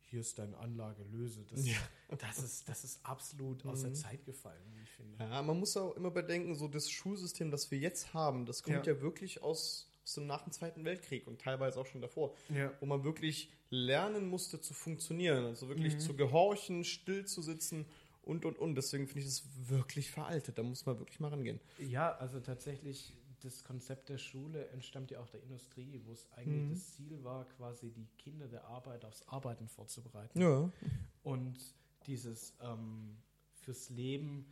hier ist deine Anlage, löse, das, das, ist, das ist absolut aus der Zeit gefallen, wie ich finde. Ja, man muss auch immer bedenken, so das Schulsystem, das wir jetzt haben, das kommt ja, Ja. wirklich aus, aus dem nach dem Zweiten Weltkrieg und teilweise auch schon davor, Ja. wo man wirklich lernen musste zu funktionieren, also wirklich Mhm. zu gehorchen, still zu sitzen und und und. Deswegen finde ich das wirklich veraltet. Da muss man wirklich mal rangehen. Ja, also tatsächlich, das Konzept der Schule entstammt ja auch der Industrie, wo es eigentlich das Ziel war, quasi die Kinder der Arbeit aufs Arbeiten vorzubereiten. Ja. Und dieses ähm, fürs Leben,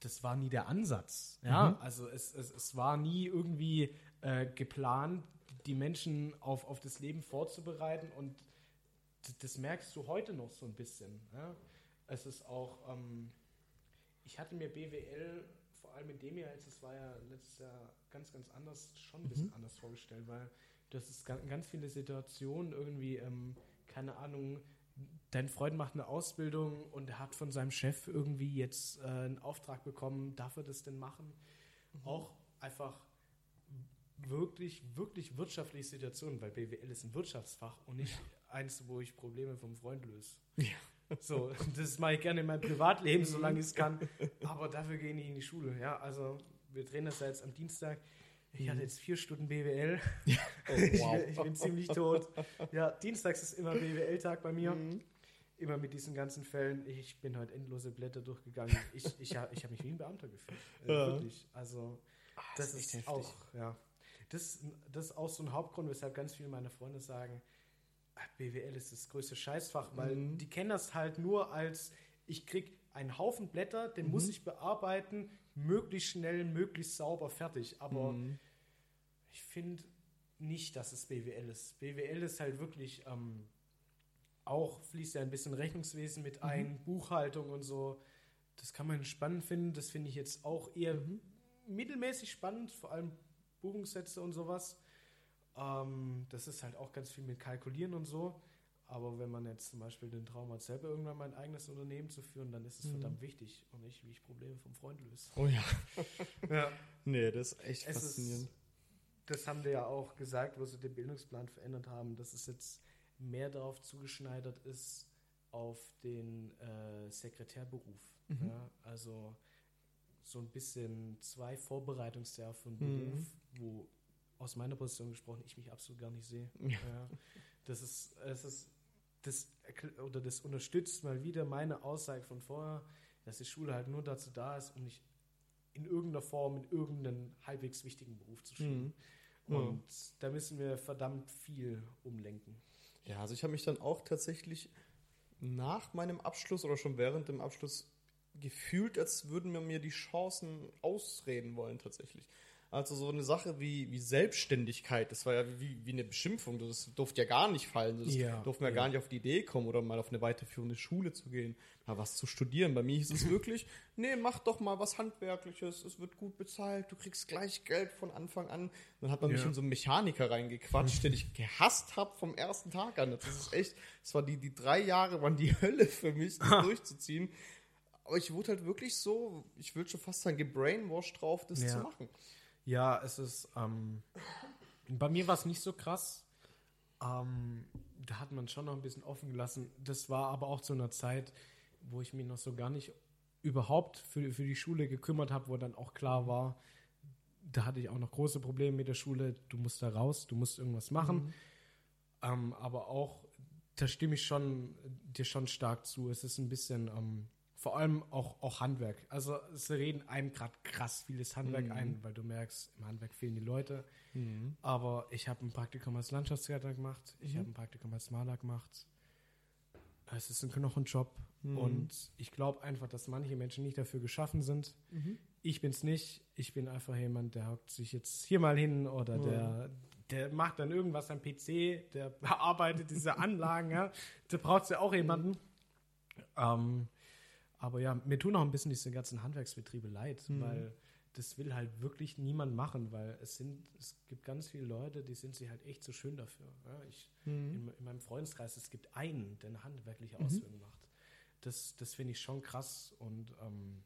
das war nie der Ansatz. Ja, also es, es, es war nie irgendwie äh, geplant, die Menschen auf, auf das Leben vorzubereiten und das merkst du heute noch so ein bisschen. Ja? Es ist auch, ähm, ich hatte mir BWL vor allem in dem Jahr, jetzt es war ja letztes Jahr ganz, ganz anders, schon ein bisschen anders vorgestellt, weil das ist ganz, ganz viele Situationen irgendwie, ähm, keine Ahnung, dein Freund macht eine Ausbildung und er hat von seinem Chef irgendwie jetzt äh, einen Auftrag bekommen, darf er das denn machen? Auch einfach wirklich, wirklich wirtschaftliche Situationen, weil BWL ist ein Wirtschaftsfach und nicht eins, wo ich Probleme vom Freund löse. So, das mache ich gerne in meinem Privatleben, solange ich es kann. Aber dafür gehe ich nicht in die Schule. Ja, also wir drehen das ja jetzt am Dienstag. Ich hatte jetzt vier Stunden BWL. Ich, wow. bin, ich bin ziemlich tot. Ja, dienstags ist immer BWL-Tag bei mir. Mhm. Immer mit diesen ganzen Fällen. Ich bin heute endlose Blätter durchgegangen. Ich, ich, ich habe mich wie ein Beamter gefühlt. Äh, Ja. Wirklich. Also, das, ist echt ist heftig. auch, ja. Das, das ist auch so ein Hauptgrund, weshalb ganz viele meiner Freunde sagen, ah, BWL ist das größte Scheißfach, weil Mhm. die kennen das halt nur als, ich krieg einen Haufen Blätter, den Mhm. muss ich bearbeiten, möglichst schnell, möglichst sauber, fertig. Aber Mhm. ich finde nicht, dass es BWL ist. BWL ist halt wirklich ähm, auch fließt ja ein bisschen Rechnungswesen mit ein, Buchhaltung und so. Das kann man spannend finden. Das finde ich jetzt auch eher mittelmäßig spannend, vor allem Buchungssätze und sowas. Ähm, das ist halt auch ganz viel mit Kalkulieren und so. Aber wenn man jetzt zum Beispiel den Traum hat, selber irgendwann mein eigenes Unternehmen zu führen, dann ist es verdammt wichtig und nicht, wie ich Probleme vom Freund löse. Oh ja. Ja. Nee, das ist echt Es faszinierend. ist, das haben wir ja auch gesagt, wo sie den Bildungsplan verändert haben, dass es jetzt mehr darauf zugeschneidert ist, auf den äh, Sekretärberuf. Mhm. Ja, also so ein bisschen zwei Vorbereitungsjahre für einen Mhm. Beruf, wo aus meiner Position gesprochen ich mich absolut gar nicht sehe. Ja. Ja, das ist, es ist das oder das unterstützt mal wieder meine Aussage von vorher, dass die Schule halt nur dazu da ist, um nicht in irgendeiner Form in irgendeinen halbwegs wichtigen Beruf zu schulen. Mhm. Und da müssen wir verdammt viel umlenken. Ja, also ich habe mich dann auch tatsächlich nach meinem Abschluss oder schon während dem Abschluss gefühlt, als würden wir mir die Chancen ausreden wollen tatsächlich. Also so eine Sache wie, wie Selbstständigkeit, das war ja wie, wie eine Beschimpfung. Das durfte ja gar nicht fallen. Das Ja, durfte man ja gar nicht auf die Idee kommen oder mal auf eine weiterführende Schule zu gehen, mal was zu studieren. Bei mir hieß es wirklich, nee, mach doch mal was Handwerkliches, es wird gut bezahlt, du kriegst gleich Geld von Anfang an. Dann hat man mich Ja. in so einen Mechaniker reingequatscht, den ich gehasst habe vom ersten Tag an. Das ist echt, das war die, die drei Jahre waren die Hölle für mich, das durchzuziehen. Aber ich wurde halt wirklich so, ich würde schon fast sagen, gebrainwashed drauf, das zu machen. Ja, es ist. Ähm, bei mir war es nicht so krass. Ähm, da hat man schon noch ein bisschen offen gelassen. Das war aber auch zu einer Zeit, wo ich mich noch so gar nicht überhaupt für, für die Schule gekümmert habe, wo dann auch klar war, da hatte ich auch noch große Probleme mit der Schule. Du musst da raus, du musst irgendwas machen. Ähm, aber auch, da stimme ich schon dir schon stark zu. Es ist ein bisschen, ähm, vor allem auch, auch Handwerk. Also es reden einem gerade krass vieles Handwerk ein, weil du merkst, im Handwerk fehlen die Leute. Aber ich habe ein Praktikum als Landschaftsgärtner gemacht, ich habe ein Praktikum als Maler gemacht. Es ist ein Knochenjob und ich glaube einfach, dass manche Menschen nicht dafür geschaffen sind. Ich bin's nicht. Ich bin einfach jemand, der hockt sich jetzt hier mal hin oder der, der macht dann irgendwas am PC, der bearbeitet diese Anlagen. Ja. Da braucht ja auch jemanden. Ähm, aber ja, mir tun auch ein bisschen diese ganzen Handwerksbetriebe leid, weil das will halt wirklich niemand machen, weil es sind, es gibt ganz viele Leute, die sind sich halt echt so schön dafür. Ja, ich, in, in meinem Freundeskreis, es gibt einen, der eine handwerkliche Ausbildung macht. Das, das finde ich schon krass und ähm,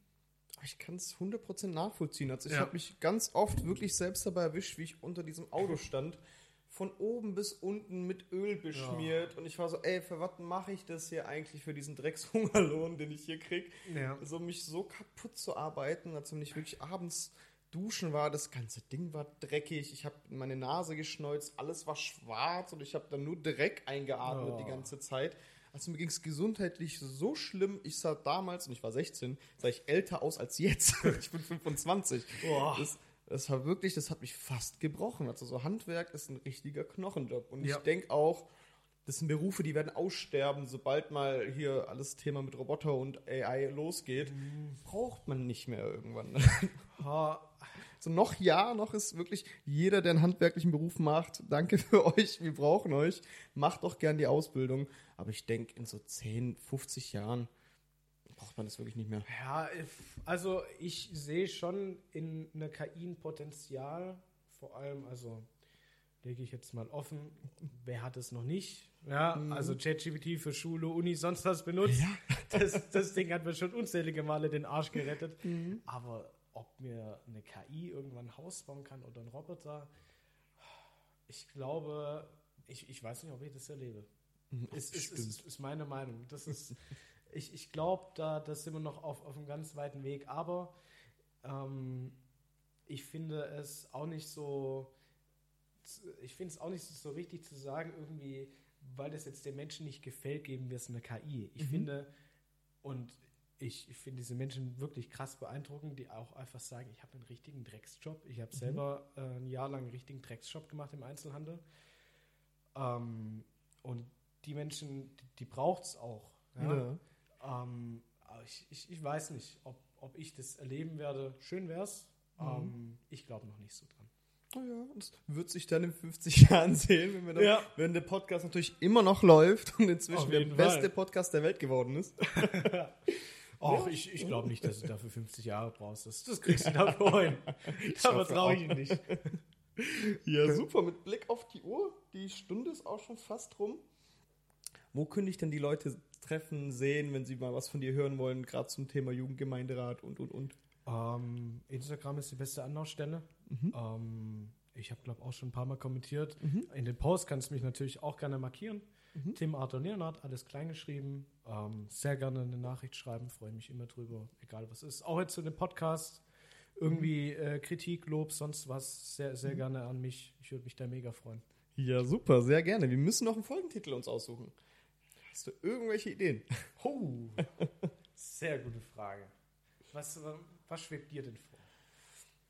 Ich kann es 100% nachvollziehen. Also ich Ja. habe mich ganz oft wirklich selbst dabei erwischt, wie ich unter diesem Auto stand, von oben bis unten mit Öl beschmiert. Und ich war so, ey, für was mache ich das hier eigentlich für diesen Dreckshungerlohn, den ich hier krieg? Ja. So mich so kaputt zu arbeiten, als wenn ich wirklich abends duschen war. Das ganze Ding war dreckig. Ich habe meine Nase geschneuzt, alles war schwarz und ich habe dann nur Dreck eingeatmet Oh. die ganze Zeit. Also mir ging es gesundheitlich so schlimm. Ich sah damals, und ich war 16, sah ich älter aus als jetzt. ich bin 25. Boah. Das, das war wirklich, das hat mich fast gebrochen. Also so Handwerk ist ein richtiger Knochenjob. Und Ja. ich denke auch, das sind Berufe, die werden aussterben, sobald mal hier alles Thema mit Roboter und AI losgeht. Mhm. Braucht man nicht mehr irgendwann. So noch ja, noch ist wirklich jeder, der einen handwerklichen Beruf macht, danke für euch, wir brauchen euch. Macht doch gern die Ausbildung. Aber ich denke, in so 10, 50 Jahren man das wirklich nicht mehr. Ja, also ich sehe schon in einer KI ein Potenzial, vor allem, also lege ich jetzt mal offen, wer hat es noch nicht? Ja, also ChatGPT für Schule, Uni, sonst was benutzt. Das, das Ding hat mir schon unzählige Male den Arsch gerettet. Aber ob mir eine KI irgendwann ein Haus bauen kann oder ein Roboter, ich glaube, ich, ich weiß nicht, ob ich das erlebe. Ist, ist, ist, ist, ist meine Meinung. Das ist, ich ich glaube, da das sind wir noch auf, auf einem ganz weiten Weg. Aber ähm, ich finde es auch nicht so, ich finde es auch nicht so richtig zu sagen, irgendwie, weil das jetzt den Menschen nicht gefällt, geben wir es eine KI. Ich finde, und ich, ich finde diese Menschen wirklich krass beeindruckend, die auch einfach sagen, ich habe einen richtigen Drecksjob. Ich habe selber äh, ein Jahr lang einen richtigen Drecksjob gemacht im Einzelhandel. Ähm, und die Menschen, die, die braucht es auch. Ja? Ähm, aber ich, ich, ich weiß nicht, ob, ob ich das erleben werde. Schön wär's. Ähm, ich glaube noch nicht so dran. Oh ja, das wird sich dann in 50 Jahren sehen, wenn, wir dann, Ja. wenn der Podcast natürlich immer noch läuft und inzwischen der jeden beste Fall. Podcast der Welt geworden ist. Ach, ich, ich glaube nicht, dass du dafür 50 Jahre brauchst. Das, das kriegst du dafür hin. Da vertraue ich ihm nicht. Ja, super. Mit Blick auf die Uhr, die Stunde ist auch schon fast rum. Wo könnte ich denn die Leute treffen, sehen, wenn sie mal was von dir hören wollen, gerade zum Thema Jugendgemeinderat und, und, und? Ähm, Instagram ist die beste Anlaufstelle. Ähm, ich habe, glaube auch schon ein paar Mal kommentiert. In den Posts kannst du mich natürlich auch gerne markieren. Tim Arthur Leonard, alles klein geschrieben. Ähm, sehr gerne eine Nachricht schreiben, freue mich immer drüber, egal was ist. Auch jetzt zu dem Podcast. Irgendwie äh, Kritik, Lob, sonst was, sehr, sehr gerne an mich. Ich würde mich da mega freuen. Ja, super, sehr gerne. Wir müssen noch einen Folgentitel uns aussuchen. Hast du irgendwelche Ideen? Oh, sehr gute Frage. Was, was schwebt dir denn vor?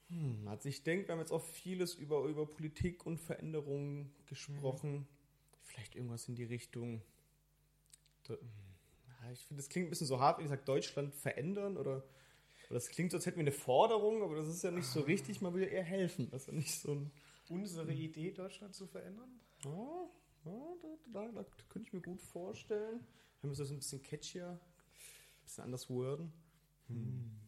Hm, Also ich denke, wir haben jetzt auch vieles über, über Politik und Veränderungen gesprochen. Vielleicht irgendwas in die Richtung. Hm, Ich finde, das klingt ein bisschen so hart, wenn ich sage, Deutschland verändern oder. Das klingt so, als hätten wir eine Forderung, aber das ist ja nicht so richtig. Man will ja eher helfen. Das ist ja nicht so. Unsere Idee, Deutschland zu verändern? Ja, ja da, da, da könnte ich mir gut vorstellen. Wenn wir das ein bisschen catchier, ein bisschen anders worden. Hm.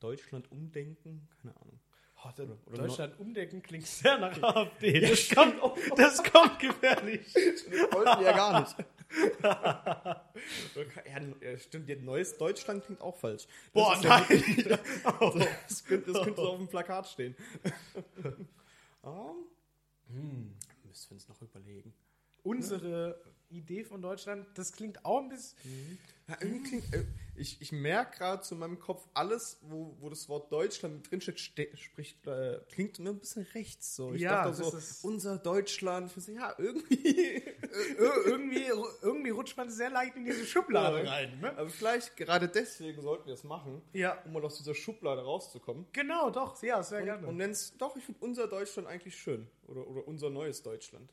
Deutschland umdenken, keine Ahnung. Oh, oder, oder Deutschland umdenken klingt sehr nach AfD. Ja, das, kommt, das kommt gefährlich. Das wollten wir ja gar nicht. ja, stimmt, neues Deutschland klingt auch falsch. Das Boah, nein! Ja, das, könnte, das könnte so auf dem Plakat stehen. um, hm, müssen wir uns noch überlegen. Unsere Idee von Deutschland, das klingt auch ein bisschen. Mhm. Ja, irgendwie klingt, äh, ich, ich merke gerade zu meinem Kopf, alles, wo, wo das Wort Deutschland drinsteht, spricht, äh, klingt mir ein bisschen rechts. So. Ich ja, dachte so, unser Deutschland. Ich so, ja, irgendwie. irgendwie. Irgendwie rutscht man sehr leicht in diese Schublade ja, rein. Ne? Aber vielleicht gerade deswegen sollten wir es machen, ja. um mal aus dieser Schublade rauszukommen. Genau, doch, ja, sehr und, gerne. Und nennst, doch, ich finde unser Deutschland eigentlich schön. Oder, oder unser neues Deutschland.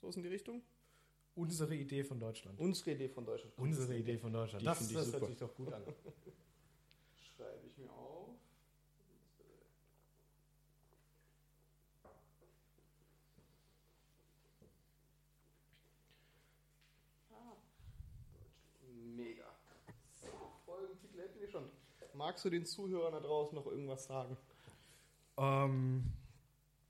So ist in die Richtung. Unsere Idee von Deutschland. Unsere Idee von Deutschland. Unsere Idee von Deutschland. Die das das super. hört sich doch gut an. Schreibe ich mir auf. Ah, Mega. So, Folgentitel hätten wir schon. Magst du den Zuhörern da draußen noch irgendwas sagen? Ähm,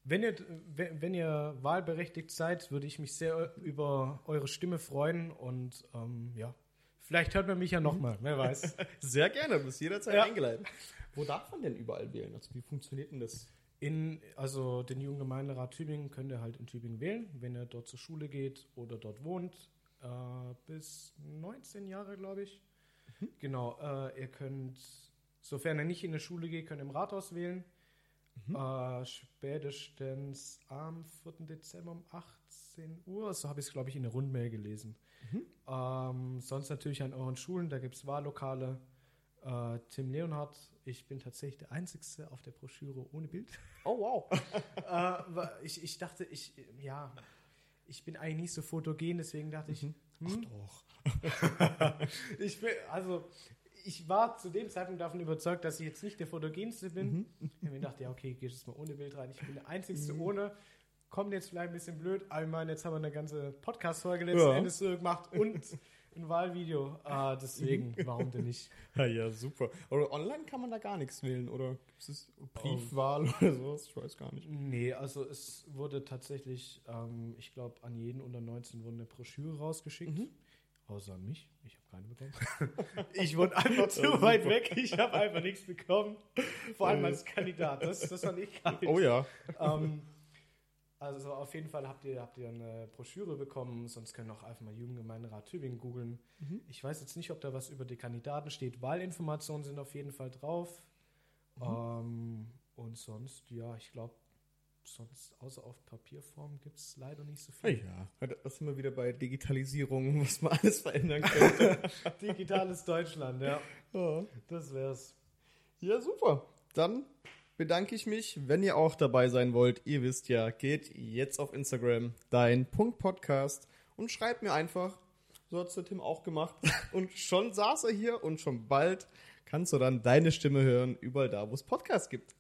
wenn ihr, wenn ihr wahlberechtigt seid, würde ich mich sehr über eure Stimme freuen und ähm, ja, vielleicht hört man mich ja nochmal, wer weiß. Sehr gerne, bis jederzeit ja. eingeladen. Wo darf man denn überall wählen? Also wie funktioniert denn das? In, also den Jugendgemeinderat Tübingen könnt ihr halt in Tübingen wählen, wenn ihr dort zur Schule geht oder dort wohnt. Äh, bis 19 Jahre, glaube ich. Mhm. Genau, äh, ihr könnt, sofern ihr nicht in der Schule geht, könnt ihr im Rathaus wählen. Mhm. Äh, spätestens am 4. Dezember um 18 Uhr. So habe ich es, glaube ich, in der Rundmail gelesen. Mhm. Ähm, sonst natürlich an euren Schulen, da gibt es Wahllokale. Äh, Tim Leonhardt, ich bin tatsächlich der Einzige auf der Broschüre ohne Bild. Oh, wow. äh, ich, ich dachte, ich, ja, ich bin eigentlich nicht so fotogen, deswegen dachte ich, mhm. hm? Ach doch. ich bin, also, ich war zu dem Zeitpunkt davon überzeugt, dass ich jetzt nicht der Fotogenste bin. Mhm. Ich habe mir gedacht, ja, okay, geh jetzt mal ohne Bild rein. Ich bin der Einzige mhm. ohne. Kommt jetzt vielleicht ein bisschen blöd. Aber ich meine, jetzt haben wir eine ganze Podcast-Folge letzten ja. Endes gemacht und ein Wahlvideo. Ah, deswegen, warum denn nicht? Ja, ja, super. Oder online kann man da gar nichts wählen, oder gibt es Briefwahl oh. oder sowas? Ich weiß gar nicht. Nee, also es wurde tatsächlich, ähm, ich glaube, an jeden unter 19 wurde eine Broschüre rausgeschickt. Mhm. Außer mich. Ich habe keine bekommen. ich wurde einfach zu weit weg. Ich habe einfach nichts bekommen. Vor allem als Kandidat. Das, das fand ich geil. Oh ja. Ähm, also auf jeden Fall habt ihr, habt ihr eine Broschüre bekommen. Sonst können auch einfach mal Jugendgemeinderat Tübingen googeln. Mhm. Ich weiß jetzt nicht, ob da was über die Kandidaten steht. Wahlinformationen sind auf jeden Fall drauf. Mhm. Ähm, und sonst, ja, ich glaube, sonst außer auf Papierform gibt es leider nicht so viel. Ja, das sind wir wieder bei Digitalisierung, was man alles verändern könnte. Digitales Deutschland, ja. ja. Das wär's. Ja, super. Dann bedanke ich mich. Wenn ihr auch dabei sein wollt, ihr wisst ja, geht jetzt auf Instagram, dein Punkt Podcast und schreibt mir einfach, so hat es der Tim auch gemacht. Und schon saß er hier und schon bald kannst du dann deine Stimme hören, überall da, wo es Podcasts gibt.